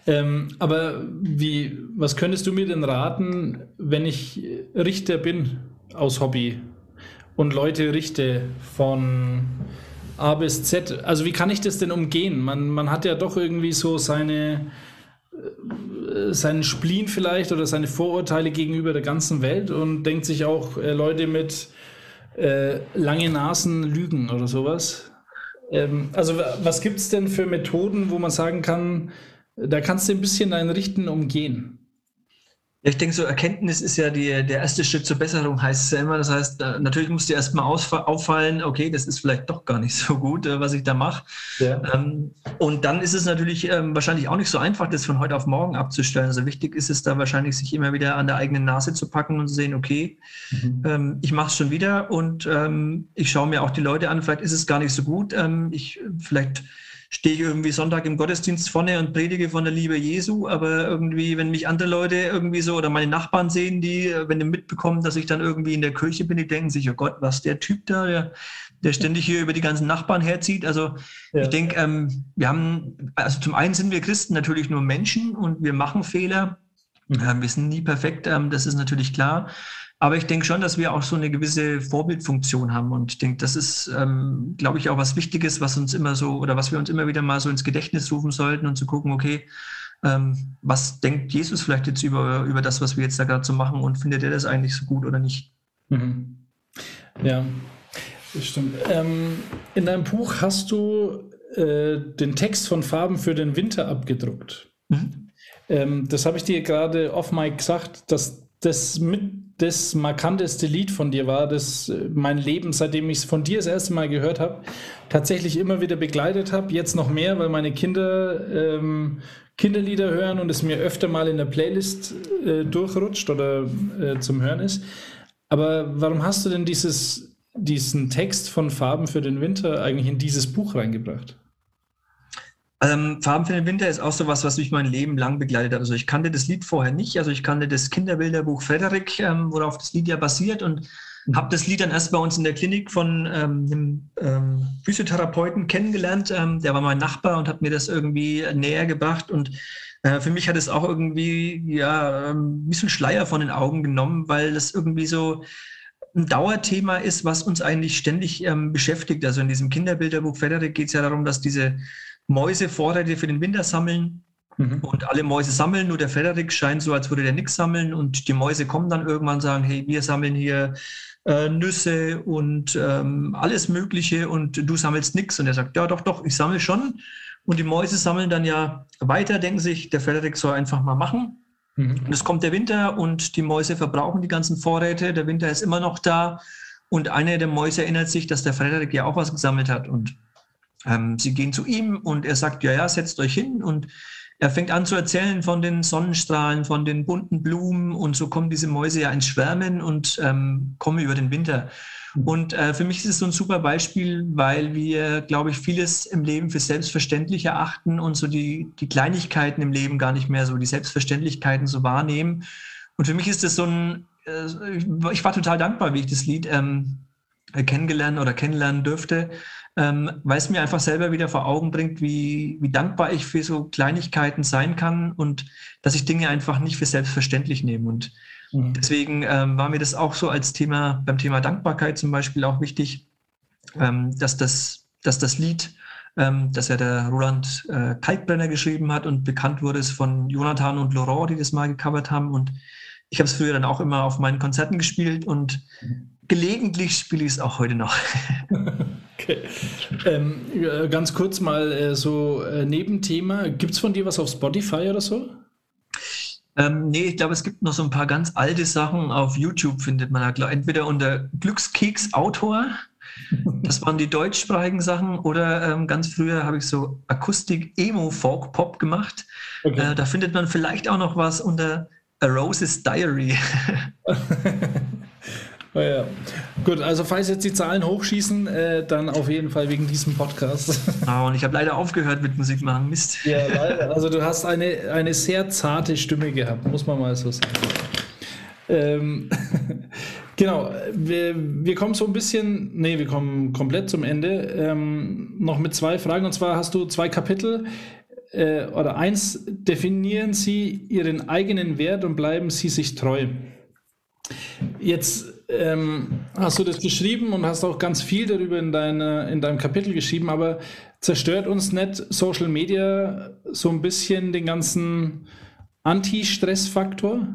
Ähm, aber wie, was könntest du mir denn raten, wenn ich Richter bin aus Hobby und Leute richte von A bis Z? Also wie kann ich das denn umgehen? Man, man hat ja doch irgendwie so seine äh, seinen Spleen vielleicht oder seine Vorurteile gegenüber der ganzen Welt und denkt sich auch, äh, Leute mit äh, lange Nasen lügen oder sowas. Ähm, also was gibt es denn für Methoden, wo man sagen kann, da kannst du ein bisschen dein Richten umgehen? Ja, ich denke, so Erkenntnis ist ja die, der erste Schritt zur Besserung, heißt es ja immer. Das heißt, äh, natürlich muss dir erstmal auffallen, okay, das ist vielleicht doch gar nicht so gut, äh, was ich da mache. Ja. Ähm, und dann ist es natürlich ähm, wahrscheinlich auch nicht so einfach, das von heute auf morgen abzustellen. Also wichtig ist es da wahrscheinlich, sich immer wieder an der eigenen Nase zu packen und zu sehen, okay, mhm. Ähm, ich mache es schon wieder und ich schaue mir auch die Leute an, vielleicht ist es gar nicht so gut. ich vielleicht stehe ich irgendwie Sonntag im Gottesdienst vorne und predige von der Liebe Jesu, aber irgendwie, wenn mich andere Leute irgendwie so oder meine Nachbarn sehen, die, wenn die mitbekommen, dass ich dann irgendwie in der Kirche bin, die denken sich, oh Gott, was der Typ da, der, der ständig hier über die ganzen Nachbarn herzieht. Also ja. ich denke, ähm, wir haben, also zum einen sind wir Christen natürlich nur Menschen und wir machen Fehler. Mhm. Ähm, wir sind nie perfekt, ähm, das ist natürlich klar. Aber ich denke schon, dass wir auch so eine gewisse Vorbildfunktion haben. Und ich denke, das ist, ähm, glaube ich, auch was Wichtiges, was uns immer so oder was wir uns immer wieder mal so ins Gedächtnis rufen sollten und zu gucken, okay, ähm, was denkt Jesus vielleicht jetzt über, über das, was wir jetzt da gerade so machen und findet er das eigentlich so gut oder nicht? Mhm. Ja, das stimmt. Ähm, in deinem Buch hast du äh, den Text von Farben für den Winter abgedruckt. Mhm. Ähm, das habe ich dir gerade off Mike gesagt, dass das mit das markanteste Lied von dir war, das äh, mein Leben, seitdem ich es von dir das erste Mal gehört habe, tatsächlich immer wieder begleitet habe. Jetzt noch mehr, weil meine Kinder ähm, Kinderlieder hören und es mir öfter mal in der Playlist äh, durchrutscht oder äh, zum Hören ist. Aber warum hast du denn dieses, diesen Text von Farben für den Winter eigentlich in dieses Buch reingebracht? Ähm, Farben für den Winter ist auch so was, was mich mein Leben lang begleitet hat. Also ich kannte das Lied vorher nicht. Also ich kannte das Kinderbilderbuch Frederik, ähm, worauf das Lied ja basiert und mhm. habe das Lied dann erst bei uns in der Klinik von ähm, einem ähm, Physiotherapeuten kennengelernt. Ähm, der war mein Nachbar und hat mir das irgendwie näher gebracht und äh, für mich hat es auch irgendwie ja ähm, ein bisschen Schleier von den Augen genommen, weil das irgendwie so ein Dauerthema ist, was uns eigentlich ständig beschäftigt. Also in diesem Kinderbilderbuch Frederik geht es ja darum, dass diese Mäuse Vorräte für den Winter sammeln. Mhm. Und alle Mäuse sammeln, nur der Frederik scheint so, als würde der nichts sammeln. Und die Mäuse kommen dann irgendwann und sagen, hey, wir sammeln hier äh, Nüsse und ähm, alles Mögliche und du sammelst nichts. Und er sagt, ja, doch, doch, ich sammle schon. Und die Mäuse sammeln dann ja weiter, denken sich, der Frederik soll einfach mal machen. Mhm. Und es kommt der Winter und die Mäuse verbrauchen die ganzen Vorräte. Der Winter ist immer noch da. Und eine der Mäuse erinnert sich, dass der Frederik ja auch was gesammelt hat. Und ähm, sie gehen zu ihm und er sagt, ja, ja, setzt euch hin und er fängt an zu erzählen von den Sonnenstrahlen, von den bunten Blumen und so kommen diese Mäuse ja ins Schwärmen und ähm, kommen über den Winter. Und äh, für mich ist es so ein super Beispiel, weil wir, glaube ich, vieles im Leben für selbstverständlich erachten und so die, die Kleinigkeiten im Leben gar nicht mehr so, die Selbstverständlichkeiten so wahrnehmen. Und für mich ist es so ein, äh, ich war total dankbar, wie ich das Lied ähm, kennengelernt oder kennenlernen dürfte, ähm, weil es mir einfach selber wieder vor Augen bringt, wie, wie dankbar ich für so Kleinigkeiten sein kann und dass ich Dinge einfach nicht für selbstverständlich nehme. Und mhm. deswegen ähm, war mir das auch so als Thema, beim Thema Dankbarkeit zum Beispiel auch wichtig, ähm, dass, das, dass das Lied, ähm, das ja der Roland äh, Kalkbrenner geschrieben hat und bekannt wurde, ist von Jonathan und Laurent, die das mal gecovert haben. Und ich habe es früher dann auch immer auf meinen Konzerten gespielt und gelegentlich spiele ich es auch heute noch. Okay. Ähm, ganz kurz mal äh, so äh, Nebenthema. Gibt es von dir was auf Spotify oder so? Ähm, nee, ich glaube, es gibt noch so ein paar ganz alte Sachen auf YouTube, findet man da. Entweder unter Glückskeks Autor, das waren die deutschsprachigen Sachen, oder ähm, ganz früher habe ich so Akustik, Emo, Folk, Pop gemacht. Okay. Äh, da findet man vielleicht auch noch was unter A Rose's Diary. Oh ja. Gut, also falls jetzt die Zahlen hochschießen, äh, dann auf jeden Fall wegen diesem Podcast. Oh, und ich habe leider aufgehört mit Musik machen. Mist. Ja, leider. Also du hast eine, eine sehr zarte Stimme gehabt, muss man mal so sagen. Ähm, genau, wir, wir kommen so ein bisschen, nee, wir kommen komplett zum Ende. Ähm, noch mit zwei Fragen. Und zwar hast du zwei Kapitel äh, oder eins, definieren Sie Ihren eigenen Wert und bleiben Sie sich treu. Jetzt ähm, hast du das geschrieben und hast auch ganz viel darüber in, deine, in deinem Kapitel geschrieben, aber zerstört uns nicht Social Media so ein bisschen den ganzen Anti-Stress-Faktor?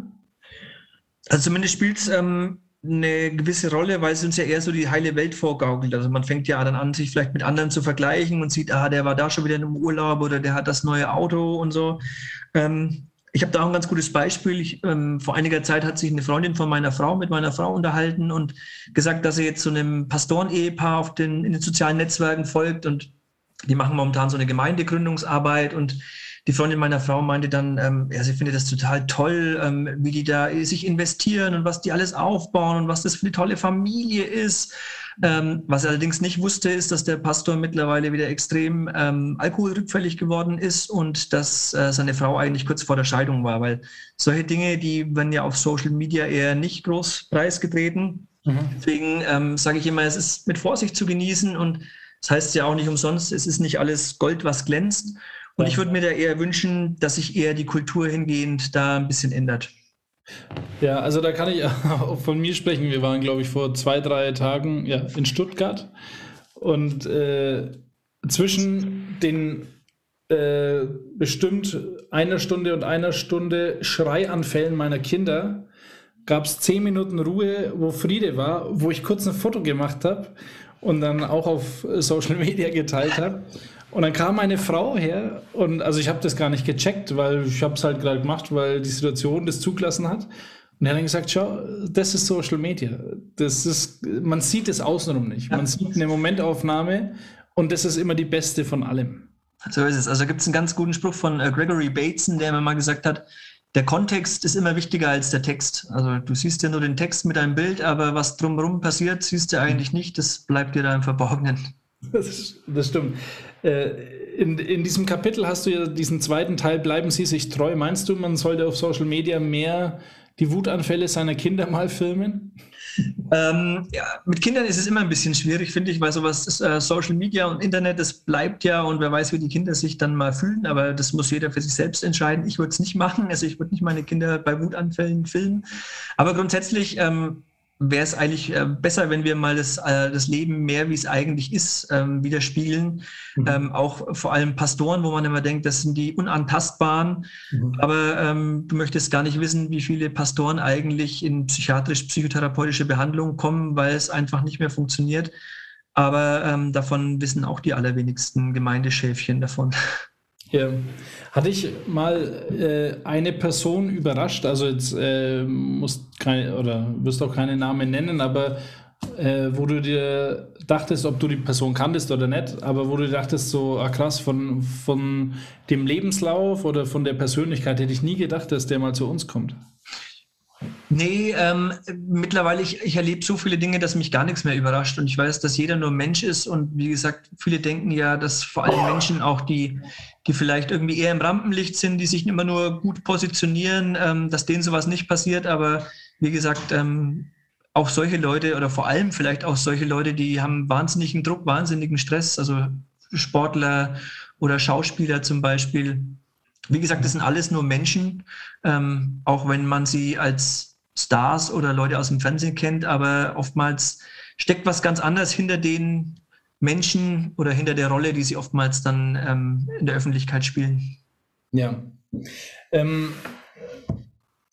Also zumindest spielt es ähm, eine gewisse Rolle, weil es uns ja eher so die heile Welt vorgaukelt. Also man fängt ja dann an, sich vielleicht mit anderen zu vergleichen und sieht, ah, der war da schon wieder im Urlaub oder der hat das neue Auto und so. Ähm, ich habe da auch ein ganz gutes Beispiel. Ich, ähm, vor einiger Zeit hat sich eine Freundin von meiner Frau mit meiner Frau unterhalten und gesagt, dass sie jetzt so einem Pastoren-Ehepaar auf den, in den sozialen Netzwerken folgt und die machen momentan so eine Gemeindegründungsarbeit und die Freundin meiner Frau meinte dann, ähm, ja, sie findet das total toll, ähm, wie die da sich investieren und was die alles aufbauen und was das für eine tolle Familie ist. Ähm, was er allerdings nicht wusste, ist, dass der Pastor mittlerweile wieder extrem ähm, alkoholrückfällig geworden ist und dass äh, seine Frau eigentlich kurz vor der Scheidung war, weil solche Dinge, die werden ja auf Social Media eher nicht groß preisgetreten. Mhm. Deswegen ähm, sage ich immer, es ist mit Vorsicht zu genießen und das heißt ja auch nicht umsonst, es ist nicht alles Gold, was glänzt. Und ich würde mir da eher wünschen, dass sich eher die Kultur hingehend da ein bisschen ändert. Ja, also da kann ich auch von mir sprechen. Wir waren, glaube ich, vor zwei, drei Tagen ja, in Stuttgart und äh, zwischen den äh, bestimmt einer Stunde und einer Stunde Schreianfällen meiner Kinder gab es zehn Minuten Ruhe, wo Friede war, wo ich kurz ein Foto gemacht habe und dann auch auf Social Media geteilt habe. Und dann kam meine Frau her und also ich habe das gar nicht gecheckt, weil ich habe es halt gerade gemacht, weil die Situation das zugelassen hat. Und er hat dann gesagt, schau, das ist Social Media. Das ist, man sieht es außenrum nicht. Man sieht eine Momentaufnahme und das ist immer die beste von allem. So ist es. Also gibt es einen ganz guten Spruch von äh, Gregory Bateson, der immer mal gesagt hat, der Kontext ist immer wichtiger als der Text. Also du siehst ja nur den Text mit einem Bild, aber was drumherum passiert, siehst du eigentlich nicht. Das bleibt dir da im Verborgenen. Das, das stimmt. Äh, in, in diesem Kapitel hast du ja diesen zweiten Teil, bleiben Sie sich treu. Meinst du, man sollte auf Social Media mehr die Wutanfälle seiner Kinder mal filmen? Ähm, ja, mit Kindern ist es immer ein bisschen schwierig, finde ich, weil sowas ist, äh, Social Media und Internet, das bleibt ja und wer weiß, wie die Kinder sich dann mal fühlen, aber das muss jeder für sich selbst entscheiden. Ich würde es nicht machen, also ich würde nicht meine Kinder bei Wutanfällen filmen, aber grundsätzlich ähm, wäre es eigentlich äh, besser, wenn wir mal das, äh, das Leben mehr, wie es eigentlich ist, ähm, widerspiegeln. Mhm. Ähm, auch vor allem Pastoren, wo man immer denkt, das sind die Unantastbaren. Mhm. Aber ähm, du möchtest gar nicht wissen, wie viele Pastoren eigentlich in psychiatrisch-psychotherapeutische Behandlung kommen, weil es einfach nicht mehr funktioniert. Aber ähm, davon wissen auch die allerwenigsten Gemeindeschäfchen davon. Ja. Hatte ich mal äh, eine Person überrascht, also jetzt äh, musst keine oder wirst auch keine Namen nennen, aber äh, wo du dir dachtest, ob du die Person kanntest oder nicht, aber wo du dachtest, so ah, krass, von, von dem Lebenslauf oder von der Persönlichkeit hätte ich nie gedacht, dass der mal zu uns kommt. Nee, ähm, mittlerweile, ich, ich erlebe so viele Dinge, dass mich gar nichts mehr überrascht. Und ich weiß, dass jeder nur Mensch ist. Und wie gesagt, viele denken ja, dass vor allem Menschen auch, die, die vielleicht irgendwie eher im Rampenlicht sind, die sich immer nur gut positionieren, ähm, dass denen sowas nicht passiert. Aber wie gesagt, ähm, auch solche Leute oder vor allem vielleicht auch solche Leute, die haben wahnsinnigen Druck, wahnsinnigen Stress, also Sportler oder Schauspieler zum Beispiel. Wie gesagt, das sind alles nur Menschen, ähm, auch wenn man sie als Stars oder Leute aus dem Fernsehen kennt, aber oftmals steckt was ganz anderes hinter den Menschen oder hinter der Rolle, die sie oftmals dann ähm, in der Öffentlichkeit spielen. Ja. Ähm,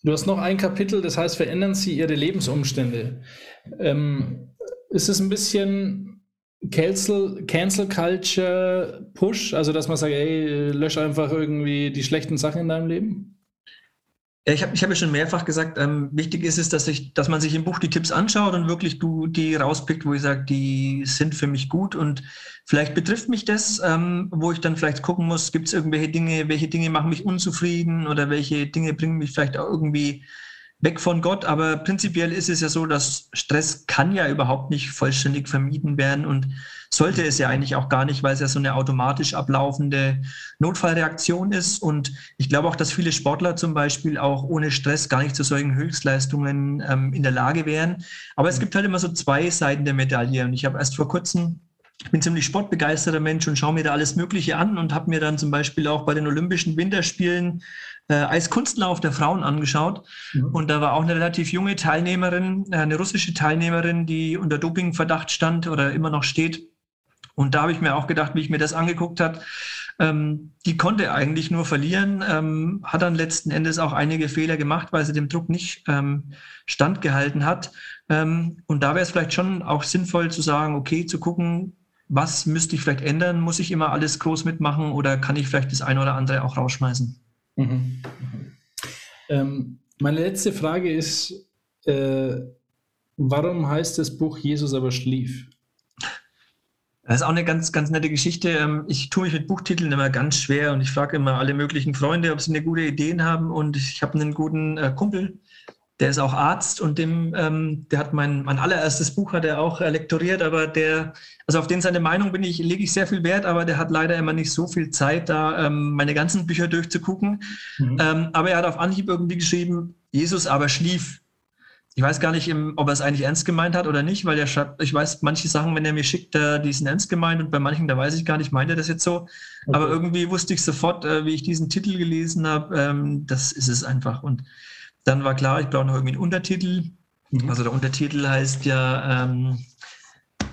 Du hast noch ein Kapitel, das heißt, verändern Sie Ihre Lebensumstände. Ähm, ist es ein bisschen Cancel, Cancel Culture Push, also dass man sagt, ey, lösch einfach irgendwie die schlechten Sachen in deinem Leben? Ja, ich habe ich hab ja schon mehrfach gesagt, ähm, wichtig ist es, dass, ich, dass man sich im Buch die Tipps anschaut und wirklich du die rauspickt, wo ich sage, die sind für mich gut. Und vielleicht betrifft mich das, ähm, wo ich dann vielleicht gucken muss, gibt es irgendwelche Dinge, welche Dinge machen mich unzufrieden oder welche Dinge bringen mich vielleicht auch irgendwie weg von Gott. Aber prinzipiell ist es ja so, dass Stress kann ja überhaupt nicht vollständig vermieden werden und sollte es ja eigentlich auch gar nicht, weil es ja so eine automatisch ablaufende Notfallreaktion ist. Und ich glaube auch, dass viele Sportler zum Beispiel auch ohne Stress gar nicht zu solchen Höchstleistungen ähm, in der Lage wären. Aber es gibt halt immer so zwei Seiten der Medaille. Und ich habe erst vor kurzem ich bin ziemlich sportbegeisterter Mensch und schaue mir da alles Mögliche an und habe mir dann zum Beispiel auch bei den Olympischen Winterspielen äh, Eiskunstlauf der Frauen angeschaut. Mhm. Und da war auch eine relativ junge Teilnehmerin, äh, eine russische Teilnehmerin, die unter Dopingverdacht stand oder immer noch steht. Und da habe ich mir auch gedacht, wie ich mir das angeguckt habe, ähm, die konnte eigentlich nur verlieren, ähm, hat dann letzten Endes auch einige Fehler gemacht, weil sie dem Druck nicht ähm, standgehalten hat. Ähm, und da wäre es vielleicht schon auch sinnvoll zu sagen, okay, zu gucken, was müsste ich vielleicht ändern? Muss ich immer alles groß mitmachen oder kann ich vielleicht das eine oder andere auch rausschmeißen? Mhm. Ähm, meine letzte Frage ist, äh, warum heißt das Buch Jesus aber schlief? Das ist auch eine ganz, ganz nette Geschichte. Ähm, ich tue mich mit Buchtiteln immer ganz schwer und ich frage immer alle möglichen Freunde, ob sie eine gute Ideen haben. Und ich habe einen guten äh, Kumpel, der ist auch Arzt und dem, ähm, der hat mein, mein allererstes Buch hat er auch äh, lektoriert, aber der, also auf den seine Meinung bin ich, lege ich sehr viel Wert, aber der hat leider immer nicht so viel Zeit, da ähm, meine ganzen Bücher durchzugucken. Mhm. Ähm, aber er hat auf Anhieb irgendwie geschrieben, Jesus aber schlief. Ich weiß gar nicht, ob er es eigentlich ernst gemeint hat oder nicht, weil er schreibt, ich weiß, manche Sachen, wenn er mir schickt, die sind ernst gemeint und bei manchen, da weiß ich gar nicht, meint er das jetzt so. Okay. Aber irgendwie wusste ich sofort, äh, wie ich diesen Titel gelesen habe, ähm, das ist es einfach. Und dann war klar, ich brauche noch irgendwie einen Untertitel. Mhm. Also der Untertitel heißt ja, ähm,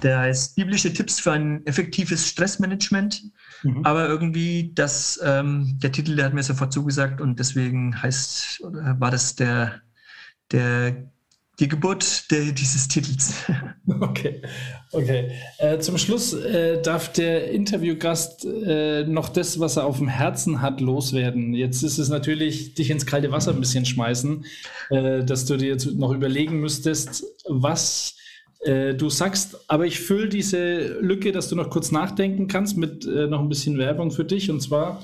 der heißt Biblische Tipps für ein effektives Stressmanagement. Mhm. Aber irgendwie das, ähm, der Titel, der hat mir sofort zugesagt und deswegen heißt, war das der, der die Geburt der, dieses Titels. Okay, okay. Äh, zum Schluss äh, darf der Interviewgast äh, noch das, was er auf dem Herzen hat, loswerden. Jetzt ist es natürlich, dich ins kalte Wasser ein bisschen schmeißen, äh, dass du dir jetzt noch überlegen müsstest, was äh, du sagst. Aber ich fülle diese Lücke, dass du noch kurz nachdenken kannst mit äh, noch ein bisschen Werbung für dich. Und zwar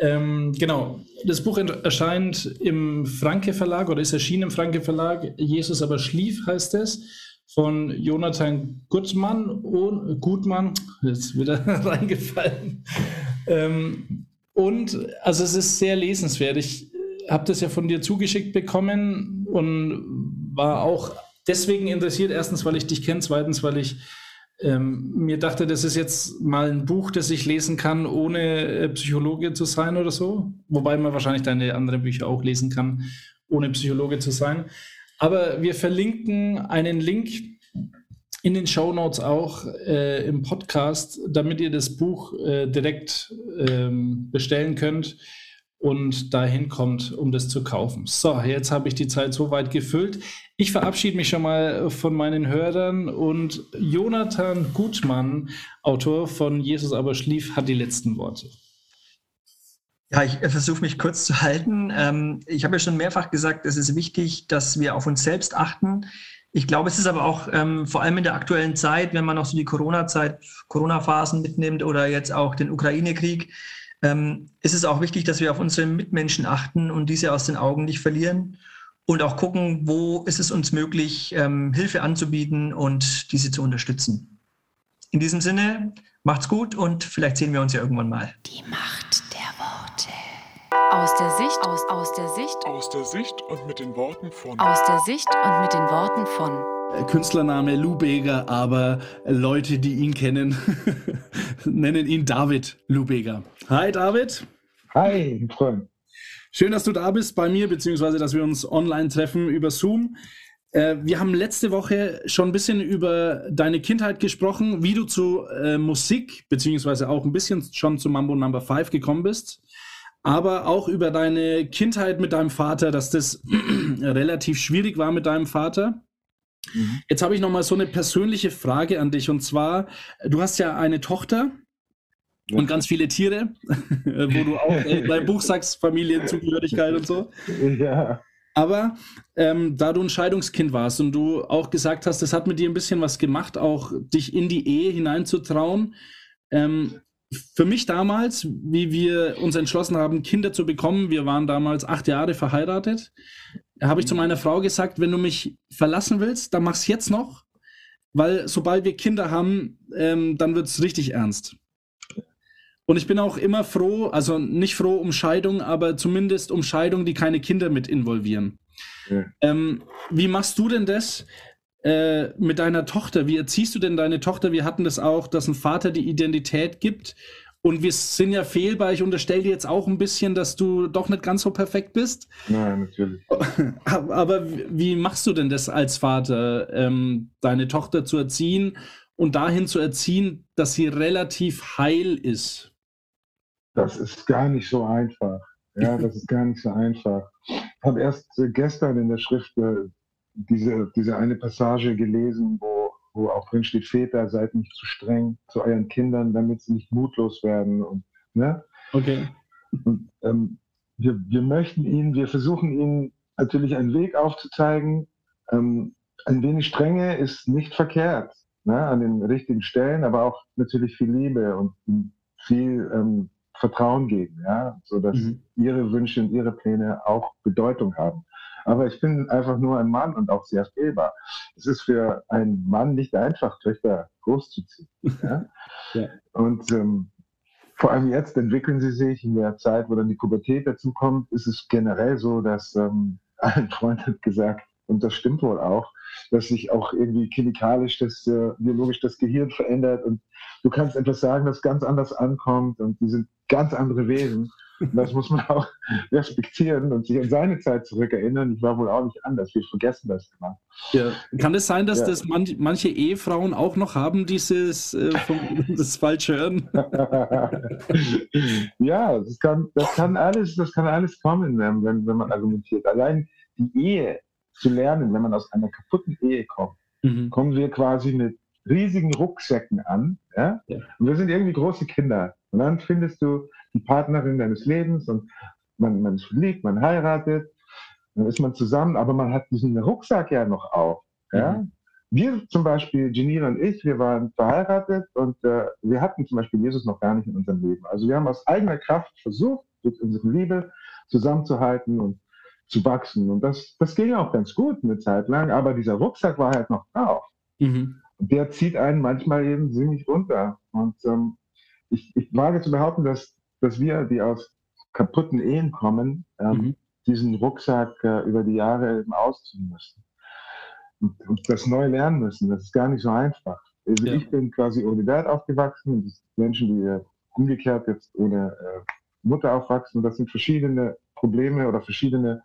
ähm, genau, das Buch erscheint im Franke Verlag oder ist erschienen im Franke Verlag. Jesus aber schlief heißt es von Jonathan Gutmann und Gutmann, jetzt wieder reingefallen. Ähm, und also es ist sehr lesenswert. Ich habe das ja von dir zugeschickt bekommen und war auch deswegen interessiert. Erstens, weil ich dich kenne, zweitens, weil ich ähm, mir dachte, das ist jetzt mal ein Buch, das ich lesen kann, ohne äh, Psychologe zu sein oder so. Wobei man wahrscheinlich deine anderen Bücher auch lesen kann, ohne Psychologe zu sein. Aber wir verlinken einen Link in den Show Notes auch äh, im Podcast, damit ihr das Buch äh, direkt ähm, bestellen könnt und dahin kommt, um das zu kaufen. So, jetzt habe ich die Zeit so weit gefüllt. Ich verabschiede mich schon mal von meinen Hörern und Jonathan Gutmann, Autor von Jesus aber schlief, hat die letzten Worte. Ja, ich versuche mich kurz zu halten. Ähm, ich habe ja schon mehrfach gesagt, es ist wichtig, dass wir auf uns selbst achten. Ich glaube, es ist aber auch ähm, vor allem in der aktuellen Zeit, wenn man noch so die Corona-Zeit, Corona-Phasen mitnimmt oder jetzt auch den Ukraine-Krieg, ähm, ist es auch wichtig, dass wir auf unsere Mitmenschen achten und diese aus den Augen nicht verlieren und auch gucken, wo ist es uns möglich, ähm, Hilfe anzubieten und diese zu unterstützen. In diesem Sinne, macht's gut und vielleicht sehen wir uns ja irgendwann mal. Die Macht der Worte. Aus der Sicht, aus, aus der Sicht, aus der Sicht und mit den Worten von. Aus der Sicht und mit den Worten von. Künstlername Lubeger, aber Leute, die ihn kennen, nennen ihn David Lubeger. Hi David. Hi, Freund. Schön, dass du da bist bei mir, beziehungsweise dass wir uns online treffen über Zoom. Äh, wir haben letzte Woche schon ein bisschen über deine Kindheit gesprochen, wie du zu äh, Musik, beziehungsweise auch ein bisschen schon zu Mambo Number 5 gekommen bist. aber auch über deine Kindheit mit deinem Vater, dass das relativ schwierig war mit deinem Vater. Mhm. Jetzt habe ich noch mal so eine persönliche Frage an dich und zwar, du hast ja eine Tochter ja. und ganz viele Tiere, wo du auch in deinem Buch sagst, Familienzugehörigkeit und so. Ja. Aber ähm, da du ein Scheidungskind warst und du auch gesagt hast, das hat mit dir ein bisschen was gemacht, auch dich in die Ehe hineinzutrauen. Ähm, für mich damals, wie wir uns entschlossen haben, Kinder zu bekommen, wir waren damals acht Jahre verheiratet, habe ich zu meiner Frau gesagt, wenn du mich verlassen willst, dann mach's jetzt noch, weil sobald wir Kinder haben, ähm, dann wird's richtig ernst. Und ich bin auch immer froh, also nicht froh um Scheidung, aber zumindest um Scheidung, die keine Kinder mit involvieren. Ja. Ähm, wie machst du denn das äh, mit deiner Tochter? Wie erziehst du denn deine Tochter? Wir hatten das auch, dass ein Vater die Identität gibt. Und wir sind ja fehlbar. Ich unterstelle dir jetzt auch ein bisschen, dass du doch nicht ganz so perfekt bist. Nein, natürlich. Aber wie machst du denn das als Vater, ähm, deine Tochter zu erziehen und dahin zu erziehen, dass sie relativ heil ist? Das ist gar nicht so einfach. Ja, das ist gar nicht so einfach. Ich habe erst äh, gestern in der Schrift äh, diese, diese eine Passage gelesen, wo, wo auch drin steht, Väter, seid nicht zu streng zu euren Kindern, damit sie nicht mutlos werden. Und, ne? Okay. Und, ähm, wir, wir möchten ihnen, wir versuchen ihnen natürlich einen Weg aufzuzeigen. Ähm, ein wenig Strenge ist nicht verkehrt, ne? an den richtigen Stellen, aber auch natürlich viel Liebe und viel ähm, Vertrauen geben, ja, so dass mhm. ihre Wünsche und ihre Pläne auch Bedeutung haben. Aber ich bin einfach nur ein Mann und auch sehr fehlbar. Es ist für einen Mann nicht einfach, Töchter großzuziehen. Ja? ja. Und ähm, vor allem jetzt entwickeln sie sich in der Zeit, wo dann die Pubertät dazu kommt, ist es generell so, dass ähm, ein Freund hat gesagt, und das stimmt wohl auch, dass sich auch irgendwie chemikalisch das, äh, biologisch das Gehirn verändert und du kannst etwas sagen, das ganz anders ankommt und die sind ganz andere Wesen. Und das muss man auch respektieren und sich an seine Zeit zurückerinnern. Ich war wohl auch nicht anders. Wir vergessen das immer. Ja. Kann es sein, dass ja. das man, manche Ehefrauen auch noch haben, dieses äh, vom, das falsche Hören? ja, das kann, das kann alles, das kann alles kommen, wenn, wenn man argumentiert. Allein die Ehe zu lernen, wenn man aus einer kaputten Ehe kommt, mhm. kommen wir quasi mit riesigen Rucksäcken an. Ja? ja? Und wir sind irgendwie große Kinder. Und dann findest du die Partnerin deines Lebens und man, man verliebt, man heiratet, dann ist man zusammen, aber man hat diesen Rucksack ja noch auch. Ja? Mhm. Wir zum Beispiel, Janine und ich, wir waren verheiratet und äh, wir hatten zum Beispiel Jesus noch gar nicht in unserem Leben. Also wir haben aus eigener Kraft versucht, durch unsere Liebe zusammenzuhalten und zu wachsen. Und das, das ging auch ganz gut eine Zeit lang, aber dieser Rucksack war halt noch drauf. Mhm. Und der zieht einen manchmal eben ziemlich runter. Und ähm, ich, ich wage zu behaupten, dass, dass wir, die aus kaputten Ehen kommen, ähm, mhm. diesen Rucksack äh, über die Jahre eben ausziehen müssen. Und, und, das neu lernen müssen. Das ist gar nicht so einfach. Also ja. Ich bin quasi ohne Dad aufgewachsen. Das Menschen, die äh, umgekehrt jetzt ohne äh, Mutter aufwachsen. Das sind verschiedene Probleme oder verschiedene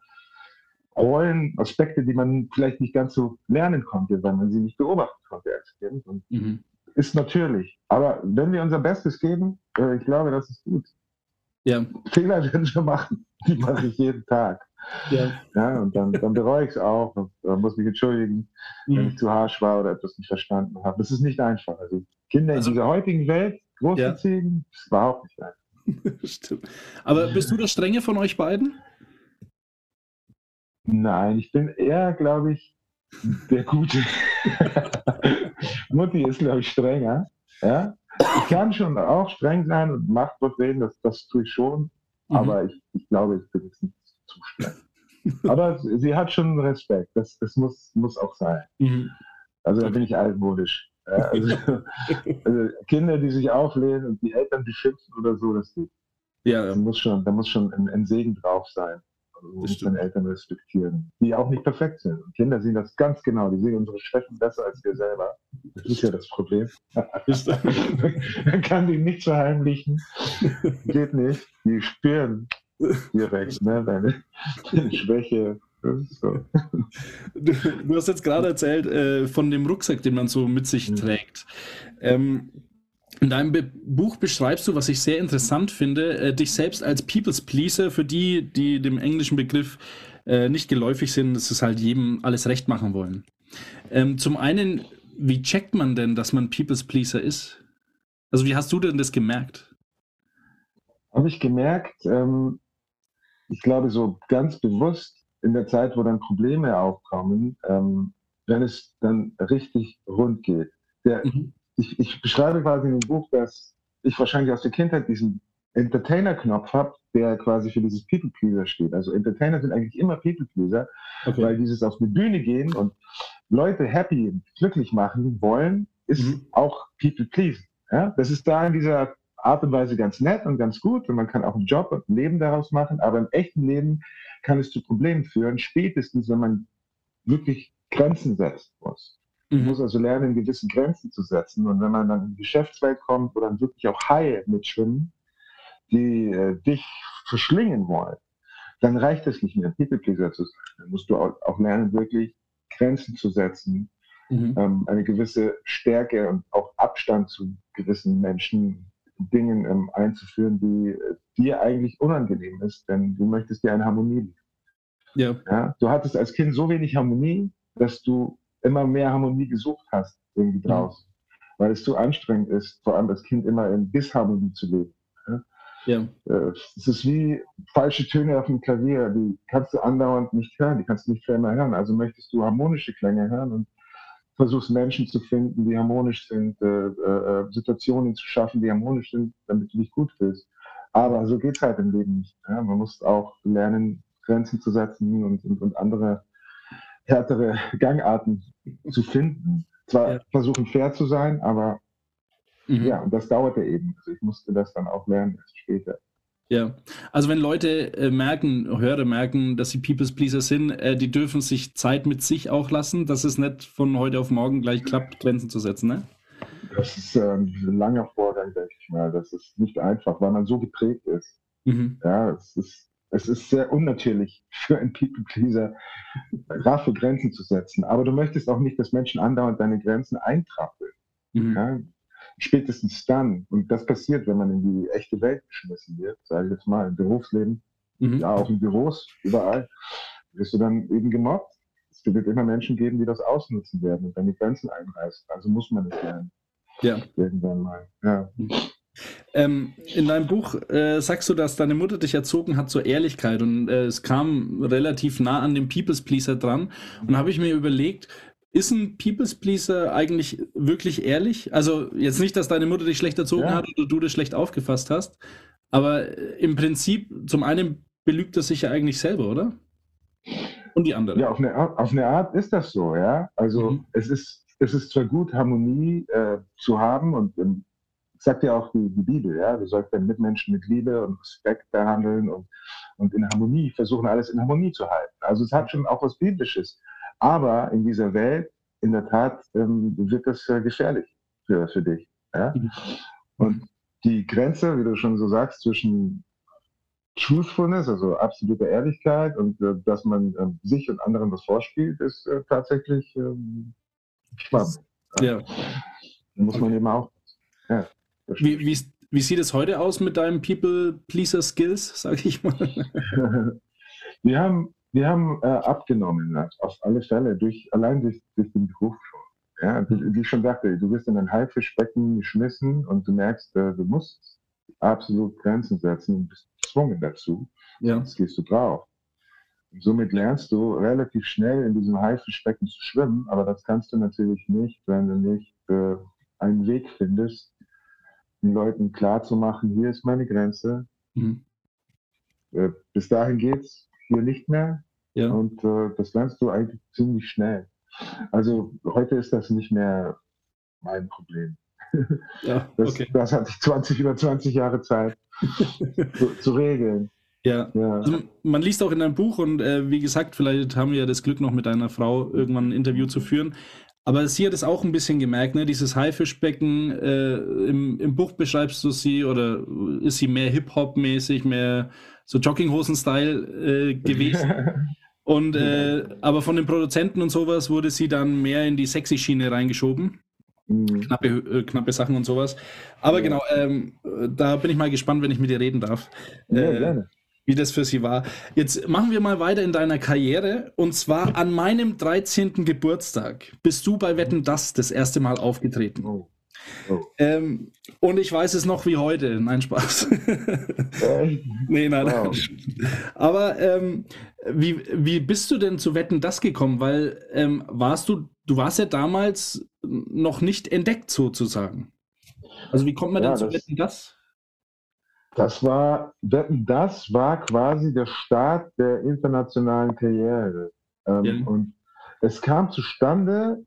Rollen, Aspekte, die man vielleicht nicht ganz so lernen konnte, weil man sie nicht beobachten konnte als Kind. Und mhm. Ist natürlich. Aber wenn wir unser Bestes geben, äh, ich glaube, das ist gut. Ja. Fehler werden wir machen. Die mache ich jeden Tag. Ja. ja und dann, dann bereue ich es auch und äh, muss mich entschuldigen, mhm. wenn ich zu harsch war oder etwas nicht verstanden habe. Das ist nicht einfach. Also Kinder also, in dieser heutigen Welt großzuziehen, ja. ist überhaupt nicht einfach. Stimmt. Aber bist du der Strenge von euch beiden? Nein, ich bin eher, glaube ich, der Gute. Mutti ist, glaube ich, strenger. Ja? Ich kann schon auch streng sein und Machtwort reden, das, das tue ich schon. Mhm. Aber ich, ich glaube, ich bin jetzt nicht zu streng. Aber sie hat schon Respekt. Das, das muss, muss auch sein. Mhm. Also da bin ich altmodisch. Ja, also, also, Kinder, die sich auflehnen und die Eltern beschimpfen oder so, das geht. Ja, da muss schon, da muss schon ein, ein Segen drauf sein. Also muss man Eltern respektieren, die auch nicht perfekt sind. Und Kinder sehen das ganz genau. Die sehen unsere Schwächen besser als wir selber. Das ist ja das Problem. Man kann die nicht verheimlichen. Geht nicht. Die spüren direkt ne, deine, Schwäche. So. Du, du, hast jetzt gerade erzählt äh, von dem Rucksack, den man so mit sich mhm. trägt. Ähm, In deinem Be Buch beschreibst du, was ich sehr interessant finde, äh, dich selbst als People's Pleaser. Für die, die dem englischen Begriff äh, nicht geläufig sind, dass es halt jedem alles recht machen wollen. Ähm, zum einen, wie checkt man denn, dass man People's Pleaser ist? Also wie hast du denn das gemerkt? Habe ich gemerkt, ähm, ich glaube so ganz bewusst in der Zeit, wo dann Probleme aufkommen, ähm, wenn es dann richtig rund geht. Der, mhm. Ich, ich beschreibe quasi in dem Buch, dass ich wahrscheinlich aus der Kindheit diesen Entertainer-Knopf habe, der quasi für dieses People-Pleaser steht. Also Entertainer sind eigentlich immer People-Pleaser, okay. weil dieses auf die Bühne gehen und Leute happy, glücklich machen wollen, ist mhm. auch People-Pleasing. Ja? Das ist da in dieser Art und Weise ganz nett und ganz gut und man kann auch einen Job und ein Leben daraus machen, aber im echten Leben kann es zu Problemen führen, spätestens wenn man wirklich Grenzen setzen muss. Man mhm. muss also lernen, gewisse Grenzen zu setzen und wenn man dann in die Geschäftswelt kommt, wo dann wirklich auch Haie mitschwimmen, die äh, dich verschlingen wollen, dann reicht es nicht mehr, People Pleaser zu sein. Dann musst du auch, auch lernen, wirklich Grenzen zu setzen, mhm. ähm, eine gewisse Stärke und auch Abstand zu gewissen Menschen, Dingen ähm, einzuführen, die äh, dir eigentlich unangenehm ist, denn du möchtest dir eine Harmonie liefern. Ja. ja. Du hattest als Kind so wenig Harmonie, dass du immer mehr Harmonie gesucht hast irgendwie draußen, mhm. weil es zu anstrengend ist, vor allem als Kind immer in Disharmonie zu leben. Ja. Äh, es ist wie falsche Töne auf dem Klavier, die kannst du andauernd nicht hören, die kannst du nicht für immer hören. Also möchtest du harmonische Klänge hören und versuchst Menschen zu finden, die harmonisch sind, äh, äh, Situationen zu schaffen, die harmonisch sind, damit du dich gut fühlst. Aber so geht es halt im Leben nicht. Ja? Man muss auch lernen, Grenzen zu setzen und, und, und andere härtere Gangarten zu finden. Zwar ja. versuchen fair zu sein, aber Mhm. Ja, und das dauerte eben. Also ich musste das dann auch lernen erst später. Ja, also wenn Leute äh, merken, Hörer merken, dass sie People's Pleaser sind, äh, die dürfen sich Zeit mit sich auch lassen, dass es nicht von heute auf morgen gleich klappt, Grenzen zu setzen, ne? Das ist äh, ein langer Vorgang, denke ich mal. Das ist nicht einfach, weil man so geprägt ist. Mhm. Ja, es ist, es ist sehr unnatürlich für einen People Pleaser, raffe Grenzen zu setzen. Aber du möchtest auch nicht, dass Menschen andauernd deine Grenzen eintrappeln. Mhm. Ja, spätestens dann, und das passiert, wenn man in die echte Welt geschmissen wird, sage ich jetzt mal, im Berufsleben, mhm. ja auch in Büros, überall, wirst du dann eben gemobbt. Es wird immer Menschen geben, die das ausnutzen werden und dann die Grenzen einreißen. Also muss man es lernen. Ja. Irgendwann mal. Ja. Ähm, in deinem Buch äh, sagst du, dass deine Mutter dich erzogen hat zur Ehrlichkeit und äh, es kam relativ nah an dem People's Pleaser dran. Und habe ich mir überlegt, ist ein People's Pleaser eigentlich wirklich ehrlich? Also jetzt nicht, dass deine Mutter dich schlecht erzogen ja. hat oder du das schlecht aufgefasst hast, aber im Prinzip zum einen belügt er sich ja eigentlich selber, oder? Und die andere. Ja, auf eine, Art, auf eine Art ist das so, ja. Also mhm. es, ist, es ist zwar gut, Harmonie äh, zu haben und ähm, sagt ja auch die, die Bibel, ja, wir sollten den Mitmenschen mit Liebe und Respekt behandeln und, und in Harmonie, versuchen alles in Harmonie zu halten. Also es hat schon auch was Biblisches. Aber in dieser Welt, in der Tat, ähm, wird das äh, gefährlich für, für dich. Ja? Und die Grenze, wie du schon so sagst, zwischen Truthfulness, also absolute Ehrlichkeit und äh, dass man äh, sich und anderen was vorspielt, ist äh, tatsächlich ähm, spannend. Ja. Da muss man eben auch. Ja, wie, wie, wie sieht es heute aus mit deinen People-Pleaser-Skills, sage ich mal? wir haben wir haben äh, abgenommen, auf alle Fälle, durch, allein durch, durch den Beruf schon. Ja, wie ich schon sagte, du wirst in ein Haifischbecken geschmissen und du merkst, äh, du musst absolut Grenzen setzen und bist gezwungen dazu. Ja. Jetzt gehst du drauf. Und somit lernst du relativ schnell in diesem Haifischbecken zu schwimmen, aber das kannst du natürlich nicht, wenn du nicht äh, einen Weg findest, den Leuten klarzumachen, hier ist meine Grenze. Mhm. Äh, bis dahin geht's hier nicht mehr. Ja. Und äh, das lernst du eigentlich ziemlich schnell. Also heute ist das nicht mehr mein Problem. Ja, das, okay. das hatte ich 20 über 20 Jahre Zeit zu, zu, regeln. Ja. ja. Also man liest auch in deinem Buch und äh, wie gesagt, vielleicht haben wir ja das Glück noch mit deiner Frau irgendwann ein Interview zu führen. Aber sie hat es auch ein bisschen gemerkt, ne? Dieses Haifischbecken, äh, im, im Buch beschreibst du sie oder ist sie mehr Hip-Hop-mäßig, mehr so Jogginghosen-Style äh, gewesen? Und äh, aber von den Produzenten und sowas wurde sie dann mehr in die sexy Schiene reingeschoben. mhm. knappe, äh, knappe Sachen und sowas. Aber ja. genau, ähm, da bin ich mal gespannt, wenn ich mit dir reden darf. Ja, äh, gerne. Wie das für sie war. Jetzt machen wir mal weiter in deiner Karriere. Und zwar an meinem 13. Geburtstag bist du bei Wetten Das das erste Mal aufgetreten. Oh. Oh. Ähm, und ich weiß es noch wie heute. Nein, Spaß. Äh? nee, nein, wow. nein. Aber ähm, wie, wie bist du denn zu Wetten das gekommen? Weil ähm, warst du, du warst ja damals noch nicht entdeckt sozusagen. Also wie kommt man ja, denn zu Wetten das? Das war, das war quasi der Start der internationalen Karriere. Ähm, ja. Und es kam zustande,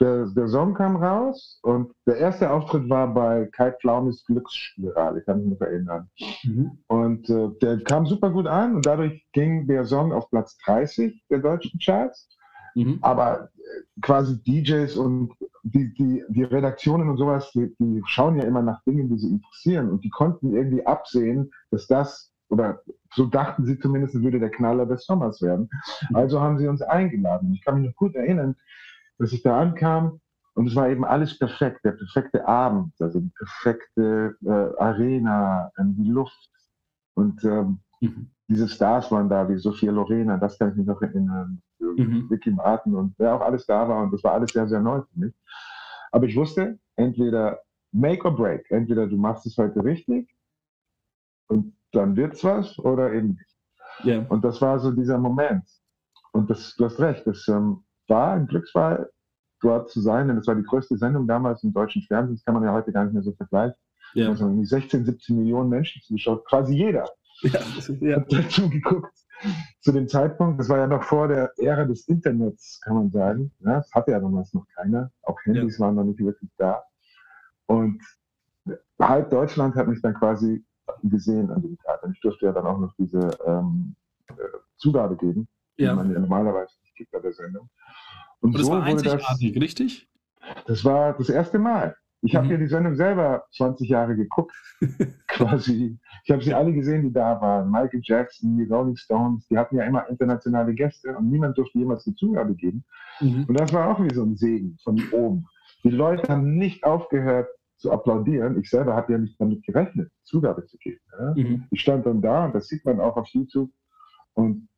der, der Song kam raus und der erste Auftritt war bei Kai Pflaumes Glücksspirale, ich kann mich noch erinnern. Mhm. Und äh, der kam super gut an und dadurch ging der Song auf Platz 30 der deutschen Charts. Mhm. Aber äh, quasi DJs und die, die, die Redaktionen und sowas, die, die schauen ja immer nach Dingen, die sie interessieren und die konnten irgendwie absehen, dass das oder so dachten sie zumindest, würde der Knaller des Sommers werden. Mhm. Also haben sie uns eingeladen. Ich kann mich noch gut erinnern, dass ich da ankam und es war eben alles perfekt, der perfekte Abend, also die perfekte äh, Arena, äh, die Luft und ähm, mhm. diese Stars waren da, wie Sophia Lorena, das kann ich mich noch erinnern, mhm. Vicky Martin und wer auch alles da war und das war alles sehr, sehr neu für mich. Aber ich wusste, entweder make or break, entweder du machst es heute richtig und dann wird's was oder eben nicht. Yeah. Und das war so dieser Moment. Und das, du hast recht, das ähm, war ein Glücksfall, dort zu sein, denn es war die größte Sendung damals im deutschen Fernsehen. Das kann man ja heute gar nicht mehr so vergleichen. Ja. Also 16, 17 Millionen Menschen zugeschaut, quasi jeder ja, ja. hat dazu geguckt. Zu dem Zeitpunkt, das war ja noch vor der Ära des Internets, kann man sagen. Ja, das hatte ja damals noch keiner. Auch Handys ja. waren noch nicht wirklich da. Und halb Deutschland hat mich dann quasi gesehen an dem Tag. Und ich durfte ja dann auch noch diese ähm, äh, Zugabe geben, die man ja normalerweise nicht gibt bei der Sendung. Und, und das so war einzigartig, das, richtig? Das war das erste Mal. Ich mhm. habe mir die Sendung selber 20 Jahre geguckt, quasi. Ich habe sie alle gesehen, die da waren. Michael Jackson, die Rolling Stones, die hatten ja immer internationale Gäste und niemand durfte jemals die Zugabe geben. Mhm. Und das war auch wie so ein Segen von oben. Die Leute haben nicht aufgehört zu applaudieren. Ich selber habe ja nicht damit gerechnet, Zugabe zu geben. Ja? Mhm. Ich stand dann da und das sieht man auch auf YouTube und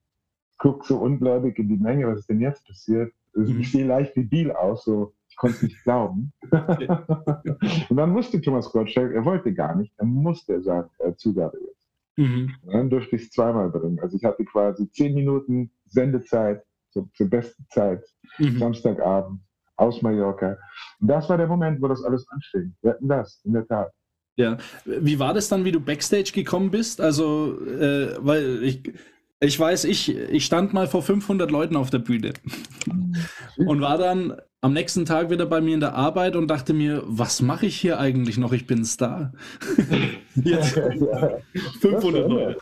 guckt so ungläubig in die Menge, was ist denn jetzt passiert? Mhm. Ich sehe leicht debil aus, so konnte nicht glauben. und dann musste Thomas Gottschalk, er wollte gar nicht, er musste sagen, äh, Zugabe jetzt. Mhm. dann durfte ich es zweimal bringen. Also ich hatte quasi zehn Minuten Sendezeit so, zur besten Zeit, mhm. Samstagabend aus Mallorca. Und das war der Moment, wo das alles anfing. Wir hatten das, in der Tat. Ja, wie war das dann, wie du Backstage gekommen bist? Also, äh, weil ich, ich weiß, ich, ich stand mal vor 500 Leuten auf der Bühne und war dann am nächsten Tag wieder bei mir in der Arbeit und dachte mir, was mache ich hier eigentlich noch? Ich bin Star. Jetzt ja, 500 Leute.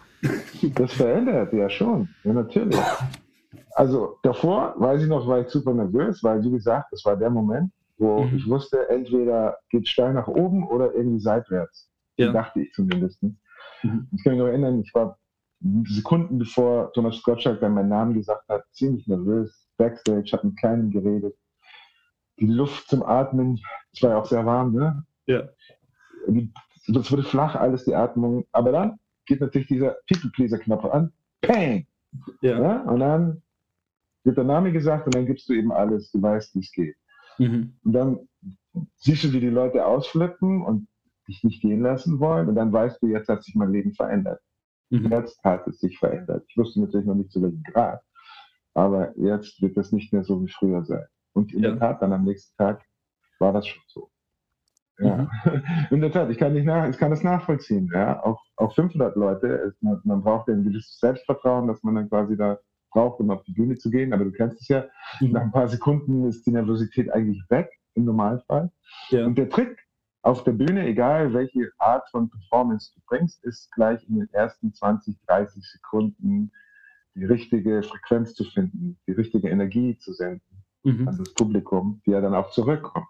Das verändert ja schon, ja, natürlich. Also davor, weiß ich noch, war ich super nervös, weil wie gesagt, das war der Moment, wo mhm. ich wusste, entweder geht steil nach oben oder irgendwie seitwärts. Ja. Dachte ich zumindest. Mhm. Ich kann mich noch erinnern, ich war Sekunden bevor Thomas Gottschalk dann meinen Namen gesagt hat, ziemlich nervös, Backstage, habe mit keinem geredet. Die Luft zum Atmen, es war ja auch sehr warm, ne? Ja. Das wurde flach, alles die Atmung. Aber dann geht natürlich dieser People-Pleaser-Knopf an. Pang! Ja. ja. Und dann wird der Name gesagt und dann gibst du eben alles, du weißt, wie es geht. Mhm. Und dann siehst du, wie die Leute ausflippen und dich nicht gehen lassen wollen und dann weißt du, jetzt hat sich mein Leben verändert. Mhm. Jetzt hat es sich verändert. Ich wusste natürlich noch nicht zu welchem Grad, aber jetzt wird das nicht mehr so wie früher sein. Und in ja. der Tat, dann am nächsten Tag war das schon so. Ja. Mhm. In der Tat, ich kann, nicht nach, ich kann das nachvollziehen. Ja. Auch, auch 500 Leute, man, man braucht ja ein gewisses Selbstvertrauen, dass man dann quasi da braucht, um auf die Bühne zu gehen. Aber du kennst es ja, mhm. nach ein paar Sekunden ist die Nervosität eigentlich weg, im Normalfall. Ja. Und der Trick auf der Bühne, egal welche Art von Performance du bringst, ist gleich in den ersten 20, 30 Sekunden die richtige Frequenz zu finden, die richtige Energie zu senden mhm. an das Publikum, die ja dann auch zurückkommt.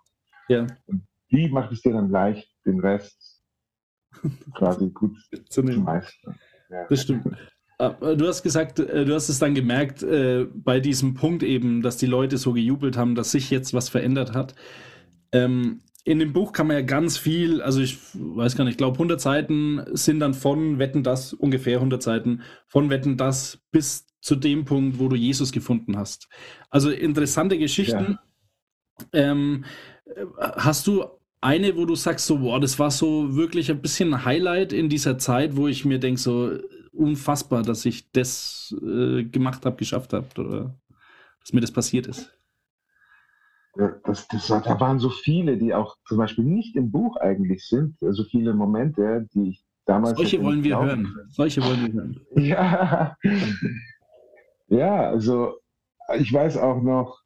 Ja. Und die macht es dir dann leicht, den Rest quasi gut zu meistern. Ja. Das stimmt. Ah, du hast gesagt, äh, du hast es dann gemerkt, äh, bei diesem Punkt eben, dass die Leute so gejubelt haben, dass sich jetzt was verändert hat. Ähm, in dem Buch kann man ja ganz viel, also ich weiß gar nicht, ich glaube 100 Seiten sind dann von Wetten das, ungefähr 100 Seiten, von Wetten das bis zu dem Punkt, wo du Jesus gefunden hast. Also interessante Geschichten. Ja. Ähm, hast du eine, wo du sagst, so, boah, das war so wirklich ein bisschen ein Highlight in dieser Zeit, wo ich mir denke, so unfassbar, dass ich das äh, gemacht habe, geschafft habe oder dass mir das passiert ist? das, das, da waren so viele, die auch zum Beispiel nicht im Buch eigentlich sind, so viele Momente, die ich damals. Solche wollen wir hören. Solche wollen wir hören. Ja. Ja, also ich weiß auch noch,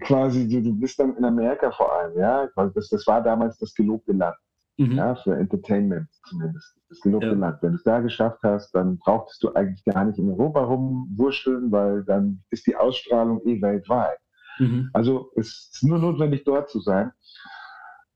quasi, du, du bist dann in Amerika vor allem, ja. Das, das war damals das gelobte Land. Mhm. Ja, für Entertainment zumindest. Das gelobte ja. Land. Wenn du es da geschafft hast, dann brauchtest du eigentlich gar nicht in Europa rumwurschteln, weil dann ist die Ausstrahlung eh weltweit. Mhm. Also es ist nur notwendig, dort zu sein.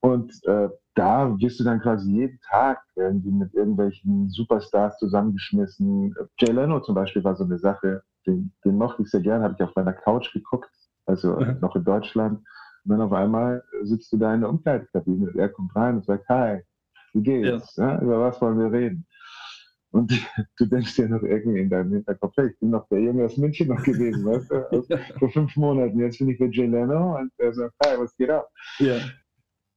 Und äh, da wirst du dann quasi jeden Tag irgendwie mit irgendwelchen Superstars zusammengeschmissen. Jay Leno zum Beispiel war so eine Sache, den, den mochte ich sehr gern, habe ich auf meiner Couch geguckt, also mhm. noch in Deutschland. Und dann auf einmal sitzt du da in der Umkleidekabine und er kommt rein und sagt, hi, wie geht's? Ja. Ja, über was wollen wir reden? Und du denkst ja noch irgendwie in deinem Hinterkopf, hey, ich bin noch der Junge aus München noch gewesen, weißt du, aus, vor fünf Monaten. Jetzt bin ich mit Jay Leno und er sagt, hi, was geht ab? Ja.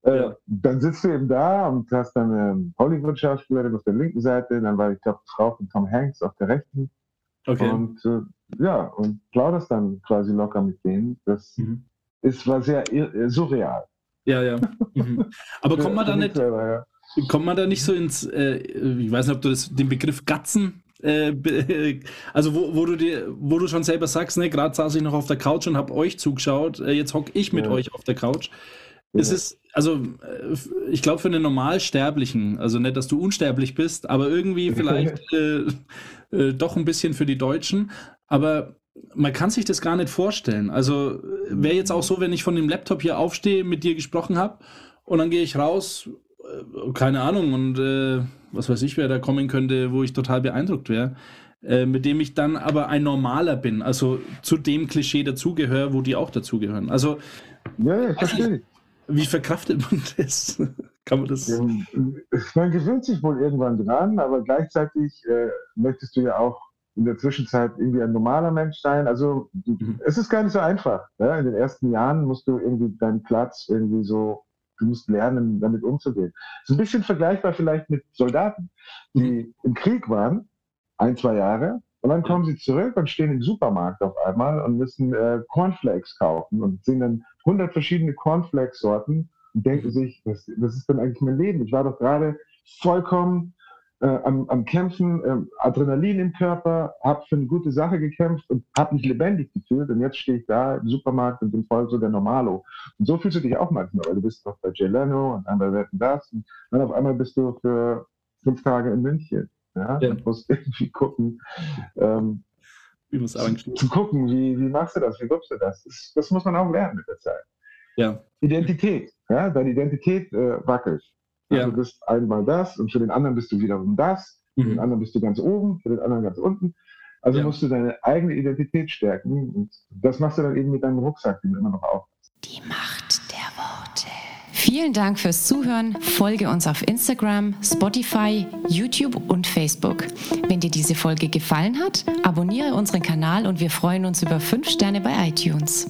Äh, ja. Dann sitzt du eben da und hast dann eine Hollywood-Schauspielerin auf der linken Seite, dann war ich glaube Frau von Tom Hanks auf der rechten. Okay. Und äh, ja, und plauderst dann quasi locker mit denen. Das mhm. ist, war sehr surreal. Ja, ja. Mhm. Aber kommt man da nicht, selber, ja. Kommt man da nicht so ins, äh, ich weiß nicht, ob du das, den Begriff Gatzen, äh, also wo, wo, du dir, wo du schon selber sagst, ne, gerade saß ich noch auf der Couch und habe euch zugeschaut, äh, jetzt hocke ich mit ja. euch auf der Couch. Ja. Es ist, also äh, ich glaube für einen Normalsterblichen, also nicht, dass du unsterblich bist, aber irgendwie vielleicht äh, äh, doch ein bisschen für die Deutschen, aber man kann sich das gar nicht vorstellen. Also wäre jetzt auch so, wenn ich von dem Laptop hier aufstehe, mit dir gesprochen habe und dann gehe ich raus äh, keine Ahnung, und äh, was weiß ich, wer da kommen könnte, wo ich total beeindruckt wäre. Äh, mit dem ich dann aber ein Normaler bin, also zu dem Klischee dazugehöre, wo die auch dazugehören. Also, ja, verstehe. Wie verkraftet man das? Kann man das? Man gewöhnt sich wohl irgendwann dran, aber gleichzeitig äh, möchtest du ja auch in der Zwischenzeit irgendwie ein normaler Mensch sein. Also mhm. es ist gar nicht so einfach. Ja? In den ersten Jahren musst du irgendwie deinen Platz irgendwie so du musst lernen, damit umzugehen. Das ist ein bisschen vergleichbar vielleicht mit Soldaten, die mhm. im Krieg waren, ein, zwei Jahre, und dann kommen sie zurück und stehen im Supermarkt auf einmal und müssen äh, Cornflakes kaufen und sehen dann 100 verschiedene Cornflakes-Sorten und denken mhm. sich, was, was ist denn eigentlich mein Leben? Ich war doch gerade vollkommen äh, am, am, Kämpfen, äh, Adrenalin im Körper, habe für eine gute Sache gekämpft und habe mich lebendig gefühlt. Und jetzt stehe ich da im Supermarkt und bin voll so der Normalo. Und so fühlst du dich auch manchmal, weil du bist doch bei Jay Leno und einmal werden das. Und dann auf einmal bist du für fünf Tage in München. Ja, ja. Du musst irgendwie gucken. Ähm, zu, zu, gucken, wie, wie machst du das, wie wirst du das? das? das? muss man auch lernen mit der Zeit. Ja. Identität, ja, deine Identität äh, wackelt. Also ja. du bist einmal das und für den anderen bist du wiederum das, für den mhm. anderen bist du ganz oben, für den anderen ganz unten. Also ja. musst du deine eigene Identität stärken und das machst du dann eben mit deinem Rucksack, den du immer noch auf. Die Macht der Worte. Vielen Dank fürs Zuhören. Folge uns auf Instagram, Spotify, YouTube und Facebook. Wenn dir diese Folge gefallen hat, abonniere unseren Kanal und wir freuen uns über 5 Sterne bei iTunes.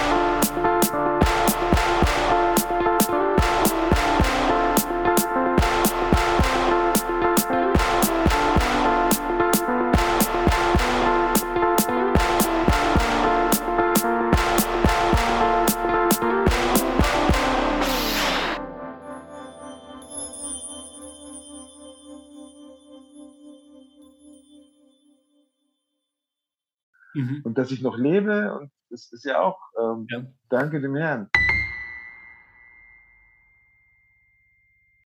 Mhm. und dass ich noch lebe und das ist ja auch, ähm, ja. danke dem Herrn.